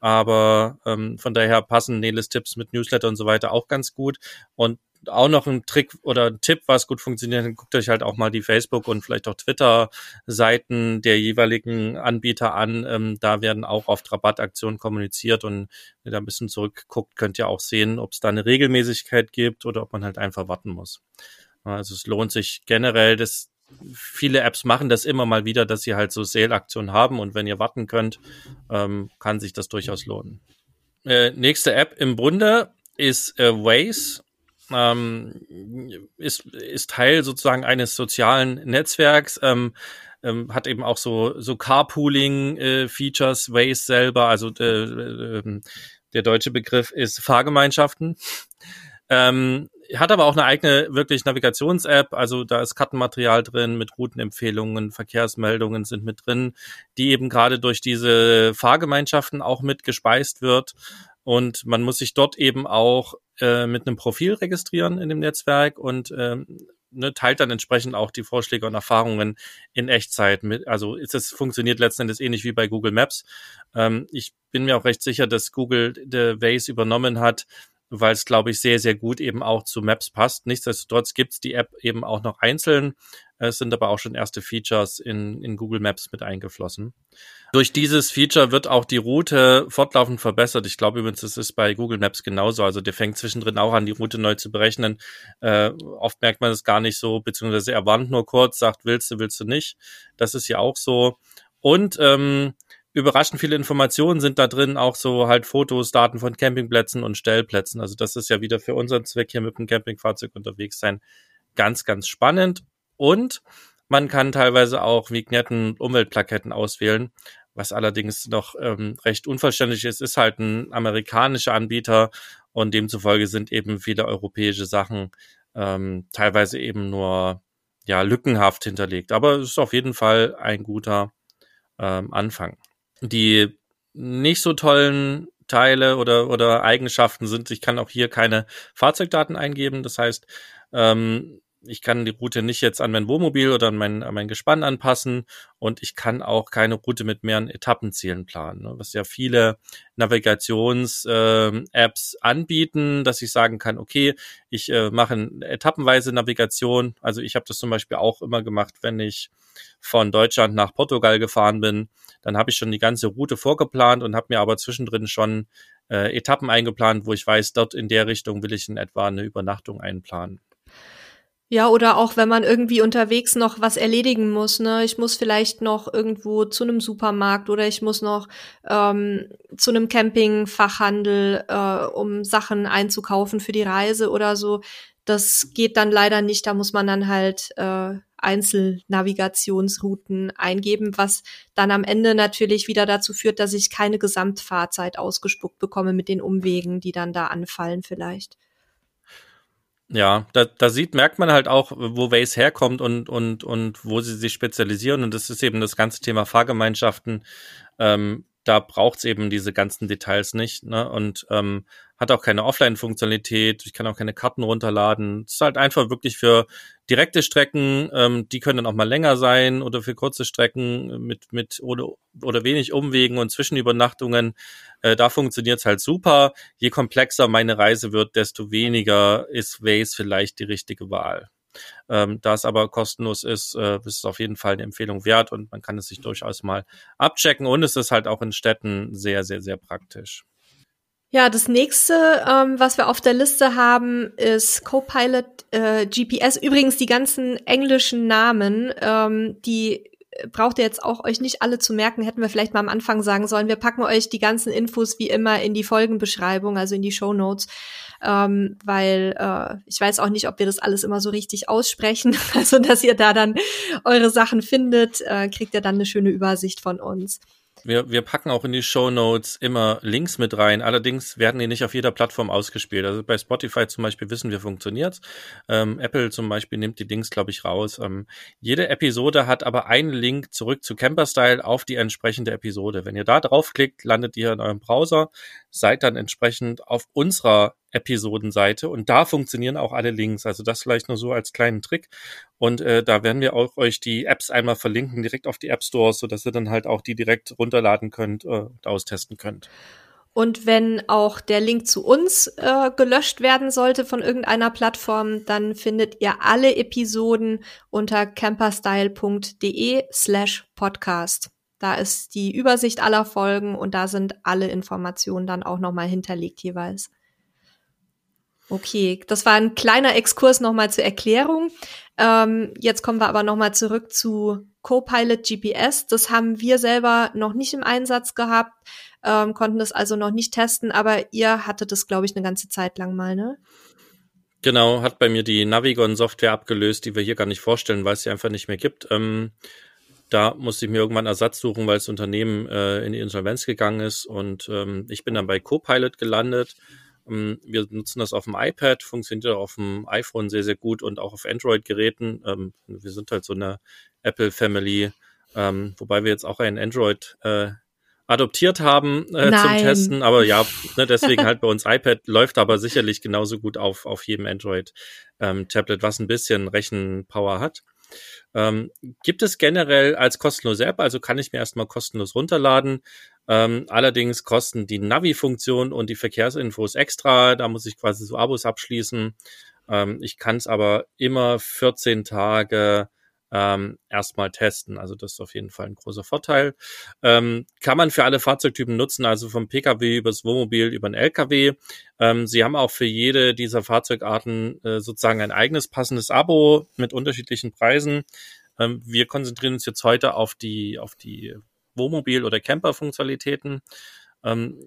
Aber ähm, von daher passen Neles Tipps mit Newsletter und so weiter auch ganz gut. Und auch noch ein Trick oder ein Tipp, was gut funktioniert, guckt euch halt auch mal die Facebook und vielleicht auch Twitter-Seiten der jeweiligen Anbieter an. Ähm, da werden auch oft Rabattaktionen kommuniziert und wenn ihr da ein bisschen zurückguckt, könnt ihr auch sehen, ob es da eine Regelmäßigkeit gibt oder ob man halt einfach warten muss. Also es lohnt sich generell, das viele Apps machen das immer mal wieder, dass sie halt so Sale-Aktionen haben und wenn ihr warten könnt, ähm, kann sich das durchaus lohnen. Äh, nächste App im Bunde ist äh, Waze. Ähm, ist, ist Teil sozusagen eines sozialen Netzwerks, ähm, ähm, hat eben auch so, so Carpooling-Features, äh, Waze selber, also äh, äh, der deutsche Begriff ist Fahrgemeinschaften. Ähm, hat aber auch eine eigene wirklich Navigations-App, also da ist Kartenmaterial drin mit Routenempfehlungen, Verkehrsmeldungen sind mit drin, die eben gerade durch diese Fahrgemeinschaften auch mit gespeist wird. Und man muss sich dort eben auch äh, mit einem Profil registrieren in dem Netzwerk und ähm, ne, teilt dann entsprechend auch die Vorschläge und Erfahrungen in Echtzeit mit. Also ist es funktioniert letzten Endes ähnlich wie bei Google Maps. Ähm, ich bin mir auch recht sicher, dass Google der Waze übernommen hat, weil es, glaube ich, sehr, sehr gut eben auch zu Maps passt. Nichtsdestotrotz gibt's die App eben auch noch einzeln. Es sind aber auch schon erste Features in, in Google Maps mit eingeflossen. Durch dieses Feature wird auch die Route fortlaufend verbessert. Ich glaube übrigens, das ist bei Google Maps genauso. Also der fängt zwischendrin auch an, die Route neu zu berechnen. Äh, oft merkt man es gar nicht so, beziehungsweise er warnt nur kurz, sagt, willst du, willst du nicht. Das ist ja auch so. Und ähm, überraschend viele Informationen sind da drin, auch so halt Fotos, Daten von Campingplätzen und Stellplätzen. Also das ist ja wieder für unseren Zweck hier mit dem Campingfahrzeug unterwegs sein ganz, ganz spannend. Und man kann teilweise auch Vignetten Umweltplaketten auswählen, was allerdings noch ähm, recht unverständlich ist, ist halt ein amerikanischer Anbieter und demzufolge sind eben viele europäische Sachen ähm, teilweise eben nur ja lückenhaft hinterlegt. Aber es ist auf jeden Fall ein guter ähm, Anfang. Die nicht so tollen Teile oder, oder Eigenschaften sind, ich kann auch hier keine Fahrzeugdaten eingeben. Das heißt, ähm, ich kann die Route nicht jetzt an mein Wohnmobil oder an mein, an mein Gespann anpassen und ich kann auch keine Route mit mehreren Etappenzielen planen, ne? was ja viele Navigations-Apps äh, anbieten, dass ich sagen kann, okay, ich äh, mache eine etappenweise Navigation. Also ich habe das zum Beispiel auch immer gemacht, wenn ich von Deutschland nach Portugal gefahren bin, dann habe ich schon die ganze Route vorgeplant und habe mir aber zwischendrin schon äh, Etappen eingeplant, wo ich weiß, dort in der Richtung will ich in etwa eine Übernachtung einplanen. Ja, oder auch wenn man irgendwie unterwegs noch was erledigen muss, ne? Ich muss vielleicht noch irgendwo zu einem Supermarkt oder ich muss noch ähm, zu einem Campingfachhandel, äh, um Sachen einzukaufen für die Reise oder so. Das geht dann leider nicht. Da muss man dann halt äh, Einzelnavigationsrouten eingeben, was dann am Ende natürlich wieder dazu führt, dass ich keine Gesamtfahrzeit ausgespuckt bekomme mit den Umwegen, die dann da anfallen vielleicht. Ja, da, da sieht, merkt man halt auch, wo Waze herkommt und, und, und wo sie sich spezialisieren. Und das ist eben das ganze Thema Fahrgemeinschaften. Ähm, da braucht's eben diese ganzen Details nicht. Ne? Und ähm, hat auch keine Offline-Funktionalität, ich kann auch keine Karten runterladen. Es ist halt einfach wirklich für direkte Strecken, ähm, die können dann auch mal länger sein oder für kurze Strecken mit, mit oder, oder wenig Umwegen und Zwischenübernachtungen. Äh, da funktioniert's halt super. Je komplexer meine Reise wird, desto weniger ist Waze vielleicht die richtige Wahl. Ähm, da es aber kostenlos ist, äh, ist es auf jeden Fall eine Empfehlung wert und man kann es sich durchaus mal abchecken und es ist halt auch in Städten sehr, sehr, sehr praktisch. Ja, das nächste, ähm, was wir auf der Liste haben, ist Copilot äh, GPS. Übrigens die ganzen englischen Namen, ähm, die braucht ihr jetzt auch euch nicht alle zu merken, hätten wir vielleicht mal am Anfang sagen sollen. Wir packen euch die ganzen Infos wie immer in die Folgenbeschreibung, also in die Show Notes, ähm, weil äh, ich weiß auch nicht, ob wir das alles immer so richtig aussprechen. Also, dass ihr da dann eure Sachen findet, äh, kriegt ihr dann eine schöne Übersicht von uns. Wir, wir packen auch in die Show Notes immer Links mit rein. Allerdings werden die nicht auf jeder Plattform ausgespielt. Also bei Spotify zum Beispiel wissen wir, funktioniert's. Ähm, Apple zum Beispiel nimmt die Links, glaube ich, raus. Ähm, jede Episode hat aber einen Link zurück zu Camperstyle auf die entsprechende Episode. Wenn ihr da draufklickt, landet ihr in eurem Browser, seid dann entsprechend auf unserer Episodenseite und da funktionieren auch alle Links. Also das vielleicht nur so als kleinen Trick. Und äh, da werden wir auch euch die Apps einmal verlinken, direkt auf die App Stores, sodass ihr dann halt auch die direkt runterladen könnt äh, und austesten könnt. Und wenn auch der Link zu uns äh, gelöscht werden sollte von irgendeiner Plattform, dann findet ihr alle Episoden unter camperstyle.de slash podcast. Da ist die Übersicht aller Folgen und da sind alle Informationen dann auch nochmal hinterlegt jeweils. Okay, das war ein kleiner Exkurs nochmal zur Erklärung. Ähm, jetzt kommen wir aber nochmal zurück zu Copilot GPS. Das haben wir selber noch nicht im Einsatz gehabt, ähm, konnten das also noch nicht testen, aber ihr hattet das, glaube ich, eine ganze Zeit lang mal, ne? Genau, hat bei mir die Navigon-Software abgelöst, die wir hier gar nicht vorstellen, weil es sie einfach nicht mehr gibt. Ähm, da musste ich mir irgendwann Ersatz suchen, weil das Unternehmen äh, in die Insolvenz gegangen ist und ähm, ich bin dann bei Copilot gelandet wir nutzen das auf dem iPad, funktioniert auf dem iPhone sehr, sehr gut und auch auf Android-Geräten. Ähm, wir sind halt so eine Apple-Family, ähm, wobei wir jetzt auch ein Android äh, adoptiert haben äh, zum Testen. Aber ja, ne, deswegen halt bei uns iPad läuft aber sicherlich genauso gut auf, auf jedem Android-Tablet, was ein bisschen Rechenpower hat. Ähm, gibt es generell als kostenlose App, also kann ich mir erstmal kostenlos runterladen. Ähm, allerdings kosten die Navi-Funktion und die Verkehrsinfos extra. Da muss ich quasi so Abos abschließen. Ähm, ich kann es aber immer 14 Tage ähm, erstmal testen. Also das ist auf jeden Fall ein großer Vorteil. Ähm, kann man für alle Fahrzeugtypen nutzen, also vom Pkw übers Wohnmobil über den Lkw. Ähm, Sie haben auch für jede dieser Fahrzeugarten äh, sozusagen ein eigenes passendes Abo mit unterschiedlichen Preisen. Ähm, wir konzentrieren uns jetzt heute auf die, auf die Wohnmobil- oder Camper-Funktionalitäten. Ähm,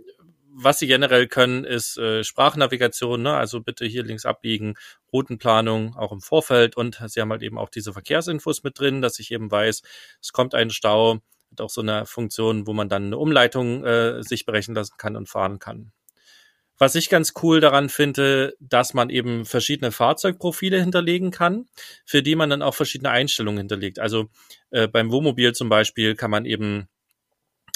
was sie generell können, ist äh, Sprachnavigation, ne? also bitte hier links abbiegen, Routenplanung auch im Vorfeld und sie haben halt eben auch diese Verkehrsinfos mit drin, dass ich eben weiß, es kommt ein Stau, hat auch so eine Funktion, wo man dann eine Umleitung äh, sich berechnen lassen kann und fahren kann. Was ich ganz cool daran finde, dass man eben verschiedene Fahrzeugprofile hinterlegen kann, für die man dann auch verschiedene Einstellungen hinterlegt. Also äh, beim Wohnmobil zum Beispiel kann man eben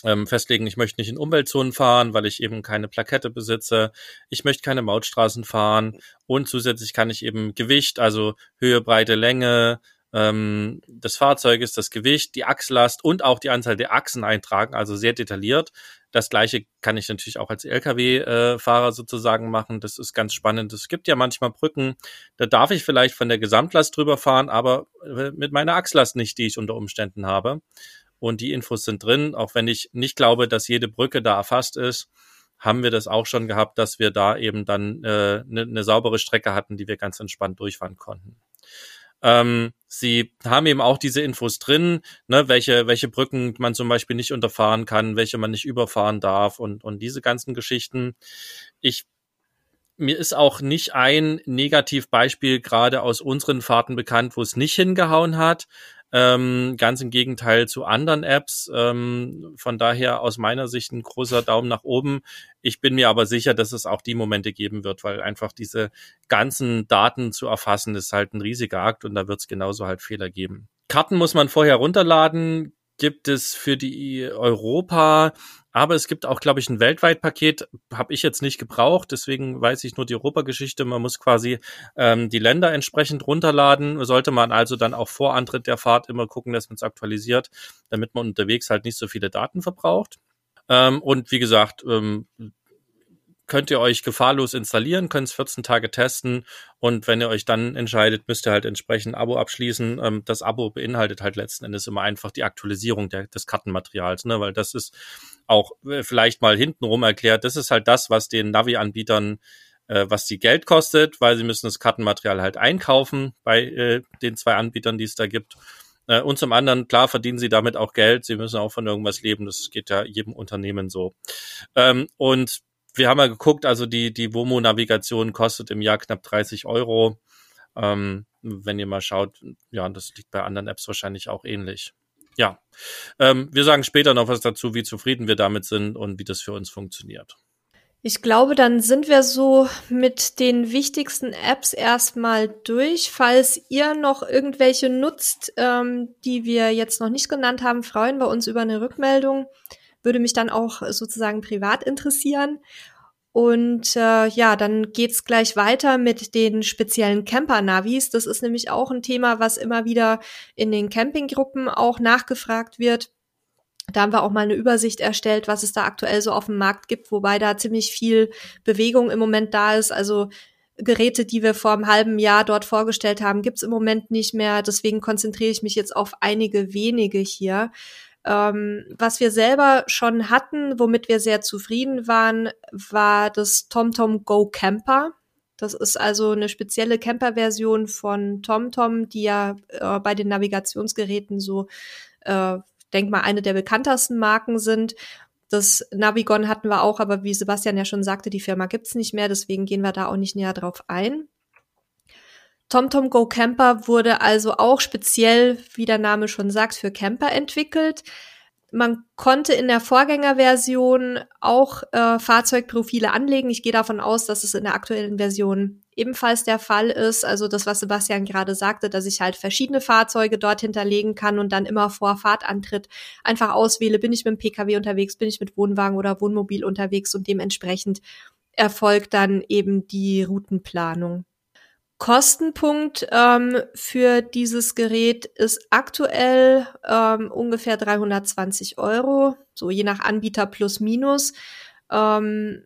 ähm, festlegen, ich möchte nicht in Umweltzonen fahren, weil ich eben keine Plakette besitze. Ich möchte keine Mautstraßen fahren und zusätzlich kann ich eben Gewicht, also Höhe, Breite, Länge ähm, des Fahrzeuges, das Gewicht, die Achslast und auch die Anzahl der Achsen eintragen, also sehr detailliert. Das gleiche kann ich natürlich auch als Lkw-Fahrer äh, sozusagen machen. Das ist ganz spannend. Es gibt ja manchmal Brücken, da darf ich vielleicht von der Gesamtlast drüber fahren, aber äh, mit meiner Achslast nicht, die ich unter Umständen habe und die Infos sind drin. Auch wenn ich nicht glaube, dass jede Brücke da erfasst ist, haben wir das auch schon gehabt, dass wir da eben dann eine äh, ne, saubere Strecke hatten, die wir ganz entspannt durchfahren konnten. Ähm, sie haben eben auch diese Infos drin, ne, welche, welche Brücken man zum Beispiel nicht unterfahren kann, welche man nicht überfahren darf und, und diese ganzen Geschichten. Ich mir ist auch nicht ein Negativbeispiel gerade aus unseren Fahrten bekannt, wo es nicht hingehauen hat. Ähm, ganz im Gegenteil zu anderen Apps. Ähm, von daher aus meiner Sicht ein großer Daumen nach oben. Ich bin mir aber sicher, dass es auch die Momente geben wird, weil einfach diese ganzen Daten zu erfassen ist halt ein riesiger Akt und da wird es genauso halt Fehler geben. Karten muss man vorher runterladen gibt es für die Europa, aber es gibt auch, glaube ich, ein Weltweit-Paket, habe ich jetzt nicht gebraucht, deswegen weiß ich nur die Europageschichte. Man muss quasi ähm, die Länder entsprechend runterladen. Sollte man also dann auch vor Antritt der Fahrt immer gucken, dass man es aktualisiert, damit man unterwegs halt nicht so viele Daten verbraucht. Ähm, und wie gesagt, ähm, könnt ihr euch gefahrlos installieren, könnt es 14 Tage testen und wenn ihr euch dann entscheidet, müsst ihr halt entsprechend ein Abo abschließen. Ähm, das Abo beinhaltet halt letzten Endes immer einfach die Aktualisierung der, des Kartenmaterials, ne? weil das ist auch äh, vielleicht mal hintenrum erklärt, das ist halt das, was den Navi-Anbietern äh, was die Geld kostet, weil sie müssen das Kartenmaterial halt einkaufen bei äh, den zwei Anbietern, die es da gibt. Äh, und zum anderen, klar, verdienen sie damit auch Geld. Sie müssen auch von irgendwas leben. Das geht ja jedem Unternehmen so. Ähm, und wir haben ja geguckt, also die, die Womo-Navigation kostet im Jahr knapp 30 Euro. Ähm, wenn ihr mal schaut, ja, das liegt bei anderen Apps wahrscheinlich auch ähnlich. Ja, ähm, wir sagen später noch was dazu, wie zufrieden wir damit sind und wie das für uns funktioniert. Ich glaube, dann sind wir so mit den wichtigsten Apps erstmal durch. Falls ihr noch irgendwelche nutzt, ähm, die wir jetzt noch nicht genannt haben, freuen wir uns über eine Rückmeldung. Würde mich dann auch sozusagen privat interessieren. Und äh, ja, dann geht's gleich weiter mit den speziellen Camper-Navis. Das ist nämlich auch ein Thema, was immer wieder in den Campinggruppen auch nachgefragt wird. Da haben wir auch mal eine Übersicht erstellt, was es da aktuell so auf dem Markt gibt, wobei da ziemlich viel Bewegung im Moment da ist. Also Geräte, die wir vor einem halben Jahr dort vorgestellt haben, gibt's im Moment nicht mehr. Deswegen konzentriere ich mich jetzt auf einige wenige hier. Ähm, was wir selber schon hatten, womit wir sehr zufrieden waren, war das TomTom Go Camper. Das ist also eine spezielle Camper-Version von TomTom, die ja äh, bei den Navigationsgeräten so, äh, denk mal, eine der bekanntesten Marken sind. Das Navigon hatten wir auch, aber wie Sebastian ja schon sagte, die Firma gibt's nicht mehr, deswegen gehen wir da auch nicht näher drauf ein. TomTom Go Camper wurde also auch speziell, wie der Name schon sagt, für Camper entwickelt. Man konnte in der Vorgängerversion auch äh, Fahrzeugprofile anlegen. Ich gehe davon aus, dass es in der aktuellen Version ebenfalls der Fall ist. Also das, was Sebastian gerade sagte, dass ich halt verschiedene Fahrzeuge dort hinterlegen kann und dann immer vor Fahrtantritt einfach auswähle, bin ich mit dem Pkw unterwegs, bin ich mit Wohnwagen oder Wohnmobil unterwegs und dementsprechend erfolgt dann eben die Routenplanung. Kostenpunkt ähm, für dieses Gerät ist aktuell ähm, ungefähr 320 Euro, so je nach Anbieter plus minus. Ähm,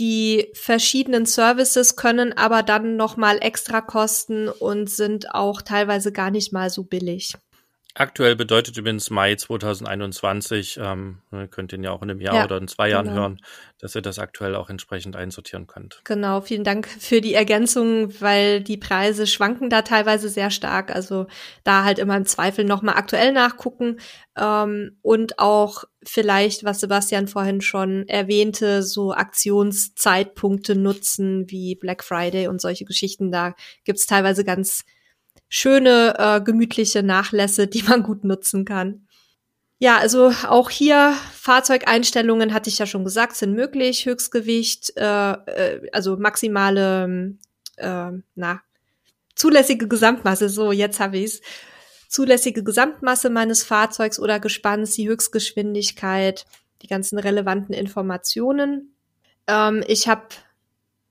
die verschiedenen Services können aber dann noch mal extra kosten und sind auch teilweise gar nicht mal so billig. Aktuell bedeutet übrigens Mai 2021, ähm, ihr könnt ihn ja auch in einem Jahr ja, oder in zwei Jahren genau. hören, dass ihr das aktuell auch entsprechend einsortieren könnt. Genau, vielen Dank für die Ergänzung, weil die Preise schwanken da teilweise sehr stark. Also da halt immer im Zweifel nochmal aktuell nachgucken ähm, und auch vielleicht, was Sebastian vorhin schon erwähnte, so Aktionszeitpunkte nutzen wie Black Friday und solche Geschichten. Da gibt's teilweise ganz schöne, äh, gemütliche Nachlässe, die man gut nutzen kann. Ja, also auch hier Fahrzeugeinstellungen, hatte ich ja schon gesagt, sind möglich. Höchstgewicht, äh, äh, also maximale, äh, na, zulässige Gesamtmasse, so jetzt habe ich's. Zulässige Gesamtmasse meines Fahrzeugs oder Gespanns, die Höchstgeschwindigkeit, die ganzen relevanten Informationen. Ähm, ich habe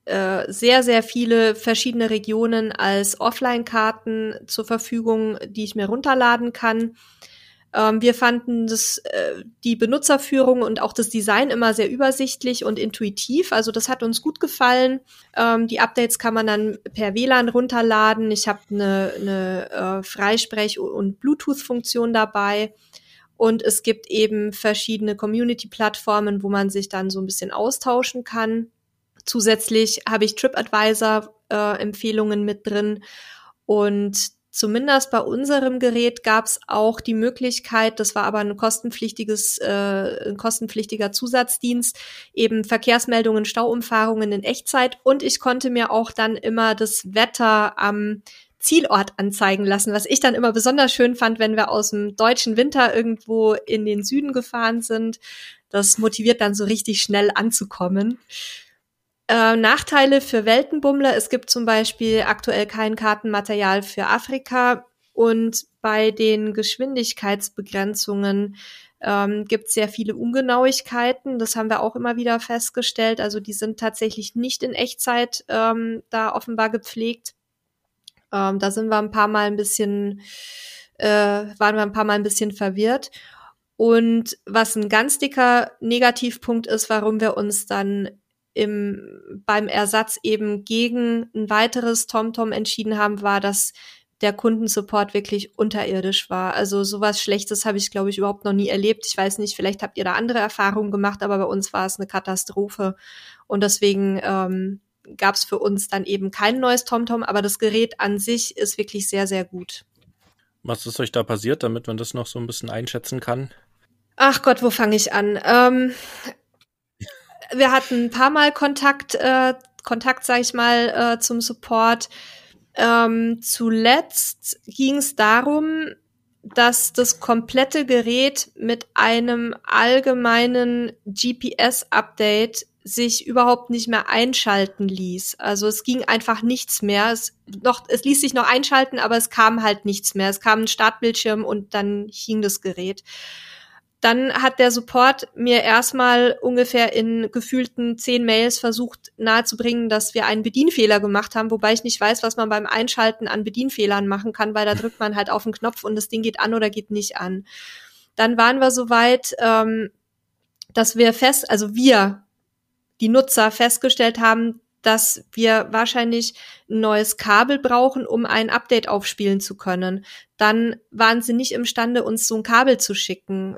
sehr, sehr viele verschiedene Regionen als Offline-Karten zur Verfügung, die ich mir runterladen kann. Ähm, wir fanden das, äh, die Benutzerführung und auch das Design immer sehr übersichtlich und intuitiv. Also das hat uns gut gefallen. Ähm, die Updates kann man dann per WLAN runterladen. Ich habe eine, eine äh, Freisprech- und Bluetooth-Funktion dabei. Und es gibt eben verschiedene Community-Plattformen, wo man sich dann so ein bisschen austauschen kann. Zusätzlich habe ich TripAdvisor-Empfehlungen äh, mit drin und Zumindest bei unserem Gerät gab es auch die Möglichkeit, das war aber ein kostenpflichtiges, äh, ein kostenpflichtiger Zusatzdienst, eben Verkehrsmeldungen, Stauumfahrungen in Echtzeit und ich konnte mir auch dann immer das Wetter am Zielort anzeigen lassen, was ich dann immer besonders schön fand, wenn wir aus dem deutschen Winter irgendwo in den Süden gefahren sind. Das motiviert dann so richtig schnell anzukommen. Äh, Nachteile für Weltenbummler. Es gibt zum Beispiel aktuell kein Kartenmaterial für Afrika und bei den Geschwindigkeitsbegrenzungen ähm, gibt es sehr viele Ungenauigkeiten. Das haben wir auch immer wieder festgestellt. Also die sind tatsächlich nicht in Echtzeit ähm, da offenbar gepflegt. Ähm, da sind wir ein paar Mal ein bisschen, äh, waren wir ein paar Mal ein bisschen verwirrt. Und was ein ganz dicker Negativpunkt ist, warum wir uns dann im, beim Ersatz eben gegen ein weiteres TomTom entschieden haben, war, dass der Kundensupport wirklich unterirdisch war. Also sowas Schlechtes habe ich, glaube ich, überhaupt noch nie erlebt. Ich weiß nicht, vielleicht habt ihr da andere Erfahrungen gemacht, aber bei uns war es eine Katastrophe. Und deswegen ähm, gab es für uns dann eben kein neues TomTom, aber das Gerät an sich ist wirklich sehr, sehr gut. Was ist euch da passiert, damit man das noch so ein bisschen einschätzen kann? Ach Gott, wo fange ich an? Ähm, wir hatten ein paar Mal Kontakt, äh, Kontakt, sag ich mal, äh, zum Support. Ähm, zuletzt ging es darum, dass das komplette Gerät mit einem allgemeinen GPS-Update sich überhaupt nicht mehr einschalten ließ. Also es ging einfach nichts mehr. Es, noch, es ließ sich noch einschalten, aber es kam halt nichts mehr. Es kam ein Startbildschirm und dann hing das Gerät. Dann hat der Support mir erstmal ungefähr in gefühlten zehn Mails versucht nahezubringen, dass wir einen Bedienfehler gemacht haben, wobei ich nicht weiß, was man beim Einschalten an Bedienfehlern machen kann, weil da drückt man halt auf den Knopf und das Ding geht an oder geht nicht an. Dann waren wir so weit, ähm, dass wir fest, also wir, die Nutzer, festgestellt haben, dass wir wahrscheinlich ein neues Kabel brauchen, um ein Update aufspielen zu können. Dann waren sie nicht imstande, uns so ein Kabel zu schicken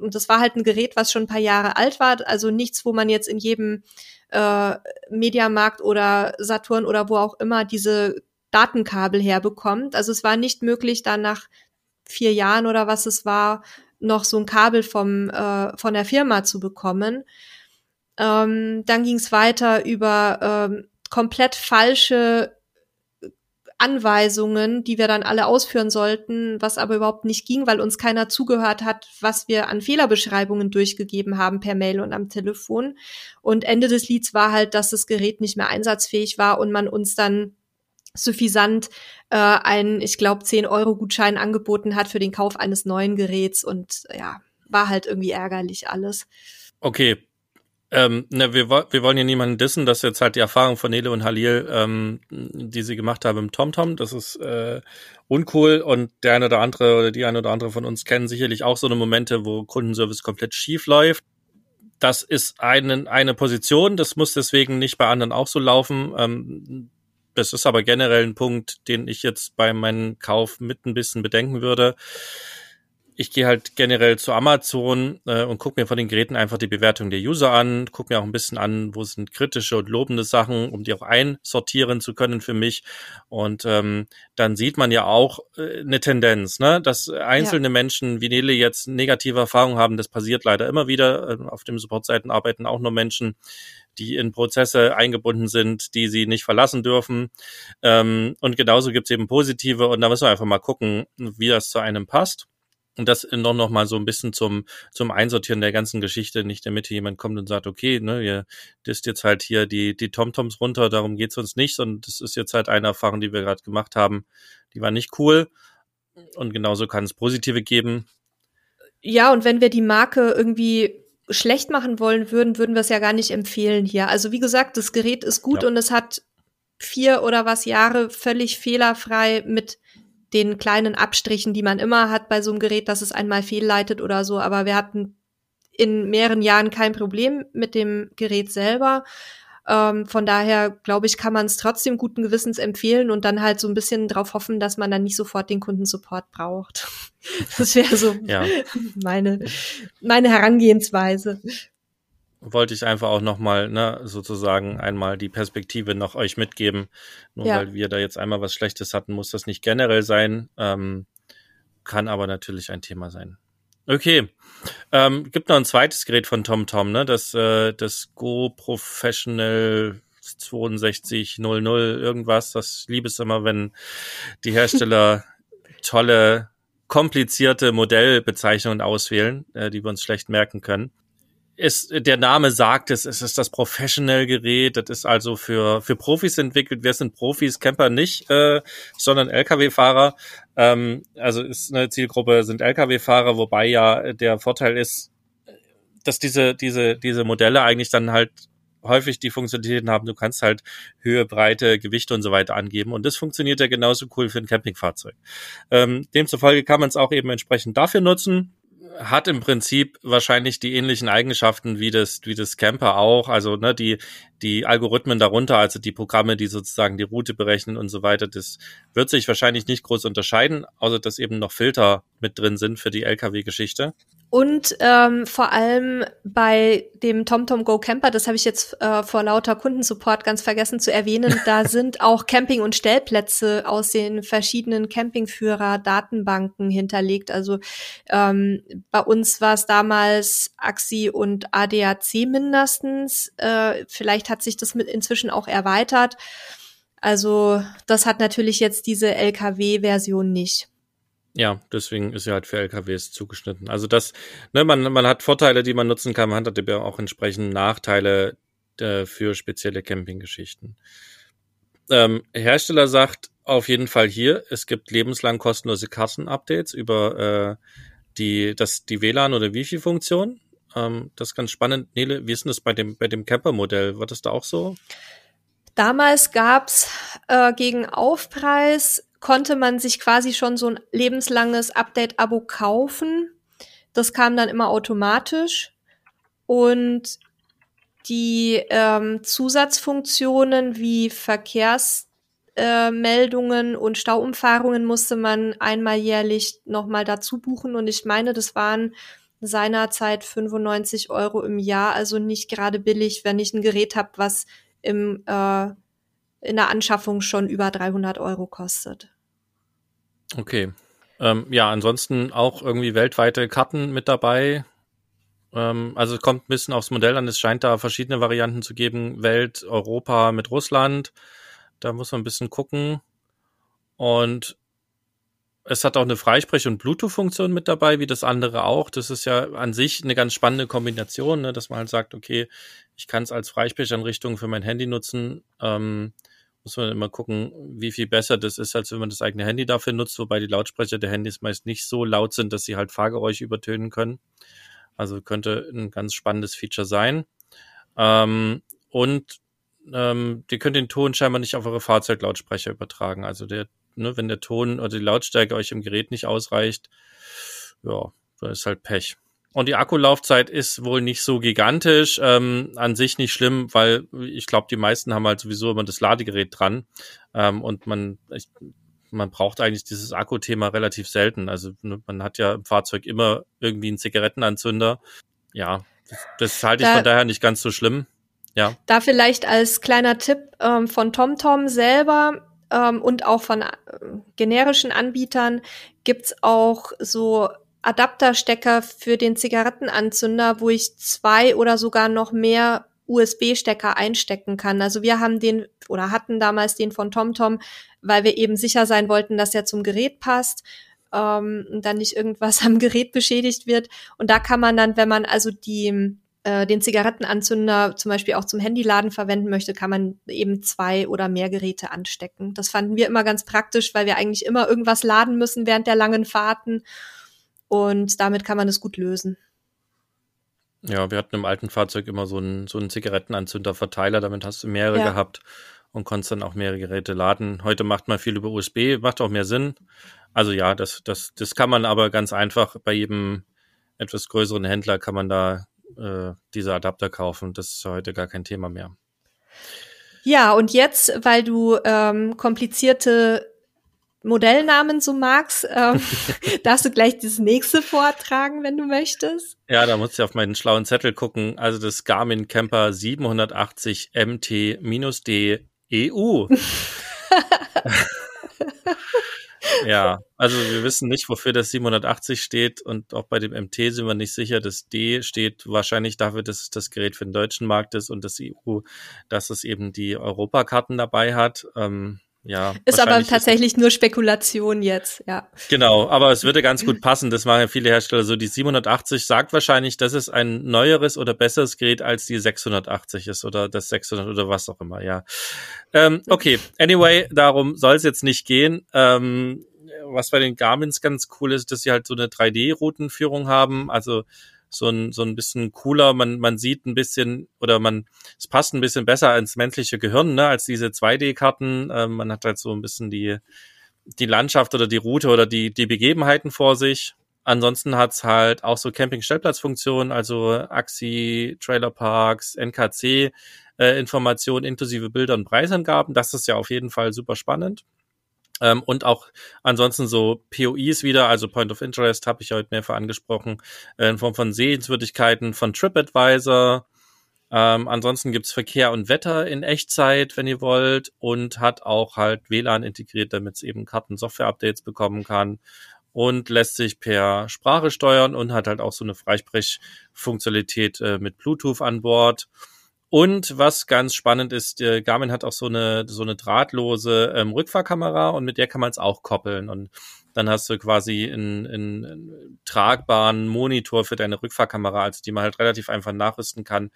und das war halt ein Gerät, was schon ein paar Jahre alt war, also nichts, wo man jetzt in jedem äh, Mediamarkt oder Saturn oder wo auch immer diese Datenkabel herbekommt. Also es war nicht möglich, dann nach vier Jahren oder was es war, noch so ein Kabel vom äh, von der Firma zu bekommen. Ähm, dann ging es weiter über ähm, komplett falsche Anweisungen, die wir dann alle ausführen sollten, was aber überhaupt nicht ging, weil uns keiner zugehört hat, was wir an Fehlerbeschreibungen durchgegeben haben per Mail und am Telefon. Und Ende des Lieds war halt, dass das Gerät nicht mehr einsatzfähig war und man uns dann suffisant äh, einen, ich glaube, 10-Euro-Gutschein angeboten hat für den Kauf eines neuen Geräts und ja, war halt irgendwie ärgerlich alles. Okay, ähm, ne, wir, wir wollen ja niemanden dissen, das ist jetzt halt die Erfahrung von Nele und Halil, ähm, die sie gemacht haben im TomTom. Das ist äh, uncool und der eine oder andere oder die eine oder andere von uns kennen sicherlich auch so eine Momente, wo Kundenservice komplett schief läuft. Das ist eine, eine Position, das muss deswegen nicht bei anderen auch so laufen. Ähm, das ist aber generell ein Punkt, den ich jetzt bei meinem Kauf mit ein bisschen bedenken würde ich gehe halt generell zu Amazon äh, und gucke mir von den Geräten einfach die Bewertung der User an, gucke mir auch ein bisschen an, wo sind kritische und lobende Sachen, um die auch einsortieren zu können für mich. Und ähm, dann sieht man ja auch äh, eine Tendenz, ne? dass einzelne ja. Menschen wie Nele jetzt negative Erfahrungen haben. Das passiert leider immer wieder. Äh, auf den Supportseiten arbeiten auch nur Menschen, die in Prozesse eingebunden sind, die sie nicht verlassen dürfen. Ähm, und genauso gibt es eben positive und da müssen wir einfach mal gucken, wie das zu einem passt. Und das noch, noch mal so ein bisschen zum, zum Einsortieren der ganzen Geschichte, nicht damit hier jemand kommt und sagt, okay, ne, ihr disst jetzt halt hier die, die TomToms runter, darum geht's uns nicht, sondern das ist jetzt halt eine Erfahrung, die wir gerade gemacht haben, die war nicht cool. Und genauso kann es positive geben. Ja, und wenn wir die Marke irgendwie schlecht machen wollen würden, würden wir es ja gar nicht empfehlen hier. Also wie gesagt, das Gerät ist gut ja. und es hat vier oder was Jahre völlig fehlerfrei mit den kleinen Abstrichen, die man immer hat bei so einem Gerät, dass es einmal fehlleitet oder so. Aber wir hatten in mehreren Jahren kein Problem mit dem Gerät selber. Ähm, von daher, glaube ich, kann man es trotzdem guten Gewissens empfehlen und dann halt so ein bisschen darauf hoffen, dass man dann nicht sofort den Kundensupport braucht. Das wäre so ja. meine, meine Herangehensweise wollte ich einfach auch nochmal, ne, sozusagen einmal die Perspektive noch euch mitgeben. Nur ja. weil wir da jetzt einmal was Schlechtes hatten, muss das nicht generell sein. Ähm, kann aber natürlich ein Thema sein. Okay. Ähm, gibt noch ein zweites Gerät von TomTom, ne? Das, äh, das Go Professional 6200 irgendwas. Das liebe es immer, wenn die Hersteller tolle, komplizierte Modellbezeichnungen auswählen, äh, die wir uns schlecht merken können ist, der Name sagt es, es ist das Professional-Gerät, das ist also für, für Profis entwickelt. Wir sind Profis, Camper nicht, äh, sondern Lkw-Fahrer. Ähm, also ist eine Zielgruppe, sind Lkw-Fahrer, wobei ja der Vorteil ist, dass diese, diese, diese Modelle eigentlich dann halt häufig die Funktionalitäten haben, du kannst halt Höhe, Breite, Gewichte und so weiter angeben. Und das funktioniert ja genauso cool für ein Campingfahrzeug. Ähm, demzufolge kann man es auch eben entsprechend dafür nutzen hat im Prinzip wahrscheinlich die ähnlichen Eigenschaften wie das, wie das Camper auch. Also ne, die, die Algorithmen darunter, also die Programme, die sozusagen die Route berechnen und so weiter, das wird sich wahrscheinlich nicht groß unterscheiden, außer dass eben noch Filter mit drin sind für die Lkw-Geschichte. Und ähm, vor allem bei dem TomTom Go Camper, das habe ich jetzt äh, vor lauter Kundensupport ganz vergessen zu erwähnen, da sind auch Camping- und Stellplätze aus den verschiedenen Campingführer-Datenbanken hinterlegt. Also ähm, bei uns war es damals AXI und ADAC mindestens. Äh, vielleicht hat sich das mit inzwischen auch erweitert. Also das hat natürlich jetzt diese LKW-Version nicht. Ja, deswegen ist sie halt für LKWs zugeschnitten. Also das, ne, man, man hat Vorteile, die man nutzen kann, man hat aber auch entsprechend Nachteile äh, für spezielle Campinggeschichten. Ähm, Hersteller sagt auf jeden Fall hier, es gibt lebenslang kostenlose Kassenupdates über äh, die, das, die WLAN- oder Wifi-Funktion. Ähm, das ist ganz spannend. Nele, wie ist denn das bei dem, bei dem Camper-Modell? War das da auch so? Damals gab's äh, gegen Aufpreis konnte man sich quasi schon so ein lebenslanges Update-Abo kaufen. Das kam dann immer automatisch. Und die ähm, Zusatzfunktionen wie Verkehrsmeldungen äh, und Stauumfahrungen musste man einmal jährlich nochmal dazu buchen. Und ich meine, das waren seinerzeit 95 Euro im Jahr, also nicht gerade billig, wenn ich ein Gerät habe, was im, äh, in der Anschaffung schon über 300 Euro kostet. Okay. Ähm, ja, ansonsten auch irgendwie weltweite Karten mit dabei. Ähm, also kommt ein bisschen aufs Modell an. Es scheint da verschiedene Varianten zu geben. Welt, Europa mit Russland. Da muss man ein bisschen gucken. Und es hat auch eine Freisprech- und Bluetooth-Funktion mit dabei, wie das andere auch. Das ist ja an sich eine ganz spannende Kombination, ne? dass man halt sagt, okay, ich kann es als Freisprechanrichtung für mein Handy nutzen. Ähm, muss man immer gucken, wie viel besser das ist, als wenn man das eigene Handy dafür nutzt, wobei die Lautsprecher der Handys meist nicht so laut sind, dass sie halt Fahrgeräusche übertönen können. Also könnte ein ganz spannendes Feature sein. Ähm, und ähm, die könnt den Ton scheinbar nicht auf eure Fahrzeuglautsprecher übertragen. Also der, ne, wenn der Ton oder die Lautstärke euch im Gerät nicht ausreicht, ja, dann ist halt Pech. Und die Akkulaufzeit ist wohl nicht so gigantisch, ähm, an sich nicht schlimm, weil ich glaube, die meisten haben halt sowieso immer das Ladegerät dran ähm, und man, ich, man braucht eigentlich dieses Akkuthema relativ selten. Also ne, man hat ja im Fahrzeug immer irgendwie einen Zigarettenanzünder. Ja, das, das halte ich da, von daher nicht ganz so schlimm. Ja. Da vielleicht als kleiner Tipp ähm, von TomTom selber ähm, und auch von äh, generischen Anbietern gibt's auch so Adapterstecker für den Zigarettenanzünder, wo ich zwei oder sogar noch mehr USB-Stecker einstecken kann. Also wir haben den oder hatten damals den von TomTom, weil wir eben sicher sein wollten, dass er zum Gerät passt ähm, und dann nicht irgendwas am Gerät beschädigt wird. Und da kann man dann, wenn man also die äh, den Zigarettenanzünder zum Beispiel auch zum Handyladen verwenden möchte, kann man eben zwei oder mehr Geräte anstecken. Das fanden wir immer ganz praktisch, weil wir eigentlich immer irgendwas laden müssen während der langen Fahrten. Und damit kann man es gut lösen. Ja, wir hatten im alten Fahrzeug immer so einen, so einen Zigarettenanzünderverteiler, damit hast du mehrere ja. gehabt und konntest dann auch mehrere Geräte laden. Heute macht man viel über USB, macht auch mehr Sinn. Also ja, das, das, das kann man aber ganz einfach bei jedem etwas größeren Händler kann man da äh, diese Adapter kaufen. Das ist heute gar kein Thema mehr. Ja, und jetzt, weil du ähm, komplizierte Modellnamen so magst, ähm, darfst du gleich das nächste vortragen, wenn du möchtest. Ja, da muss ich auf meinen schlauen Zettel gucken. Also das Garmin Camper 780 MT-D EU. ja, also wir wissen nicht, wofür das 780 steht und auch bei dem MT sind wir nicht sicher. Das D steht wahrscheinlich dafür, dass es das Gerät für den deutschen Markt ist und das EU, dass es eben die Europakarten dabei hat. Ähm, ja. Ist aber tatsächlich ist nur Spekulation jetzt, ja. Genau, aber es würde ganz gut passen. Das machen ja viele Hersteller so. Die 780 sagt wahrscheinlich, dass es ein neueres oder besseres Gerät als die 680 ist oder das 600 oder was auch immer, ja. Ähm, okay, anyway, darum soll es jetzt nicht gehen. Ähm, was bei den Garmins ganz cool ist, dass sie halt so eine 3D-Routenführung haben. Also so ein, so ein bisschen cooler. Man, man sieht ein bisschen oder man, es passt ein bisschen besser ins menschliche Gehirn, ne, als diese 2D-Karten. Ähm, man hat halt so ein bisschen die, die Landschaft oder die Route oder die, die Begebenheiten vor sich. Ansonsten hat's halt auch so Camping-Stellplatzfunktionen, also AXI, Trailerparks, NKC, äh, Informationen inklusive Bilder und Preisangaben. Das ist ja auf jeden Fall super spannend. Ähm, und auch ansonsten so POIs wieder, also Point of Interest, habe ich heute mehrfach angesprochen, äh, in Form von Sehenswürdigkeiten von TripAdvisor. Ähm, ansonsten gibt's Verkehr und Wetter in Echtzeit, wenn ihr wollt, und hat auch halt WLAN integriert, damit es eben Karten-Software-Updates bekommen kann und lässt sich per Sprache steuern und hat halt auch so eine Freisprechfunktionalität äh, mit Bluetooth an Bord. Und was ganz spannend ist, äh, Garmin hat auch so eine, so eine drahtlose ähm, Rückfahrkamera und mit der kann man es auch koppeln. Und dann hast du quasi einen, einen, einen tragbaren Monitor für deine Rückfahrkamera, also die man halt relativ einfach nachrüsten kann.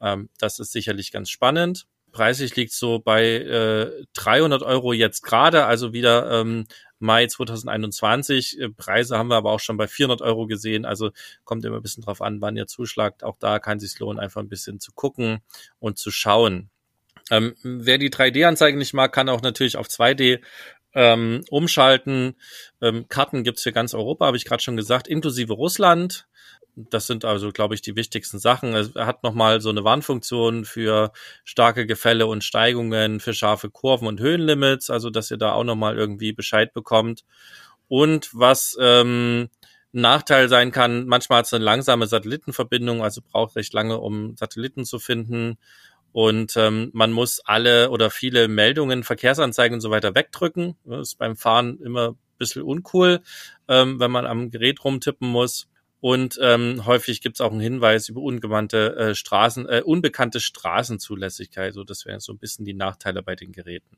Ähm, das ist sicherlich ganz spannend. Preislich liegt so bei äh, 300 Euro jetzt gerade, also wieder ähm, Mai 2021. Äh, Preise haben wir aber auch schon bei 400 Euro gesehen. Also kommt immer ein bisschen drauf an, wann ihr zuschlagt. Auch da kann es sich lohnen, einfach ein bisschen zu gucken und zu schauen. Ähm, wer die 3D-Anzeige nicht mag, kann auch natürlich auf 2D ähm, umschalten. Ähm, Karten gibt's für ganz Europa, habe ich gerade schon gesagt, inklusive Russland. Das sind also, glaube ich, die wichtigsten Sachen. Er hat nochmal so eine Warnfunktion für starke Gefälle und Steigungen, für scharfe Kurven und Höhenlimits, also dass ihr da auch nochmal irgendwie Bescheid bekommt. Und was ähm, Nachteil sein kann, manchmal hat es eine langsame Satellitenverbindung, also braucht recht lange, um Satelliten zu finden. Und ähm, man muss alle oder viele Meldungen, Verkehrsanzeigen und so weiter wegdrücken. Das ist beim Fahren immer ein bisschen uncool, ähm, wenn man am Gerät rumtippen muss. Und ähm, häufig gibt es auch einen Hinweis über ungewandte äh, Straßen, äh, unbekannte Straßenzulässigkeit. So, das wären so ein bisschen die Nachteile bei den Geräten.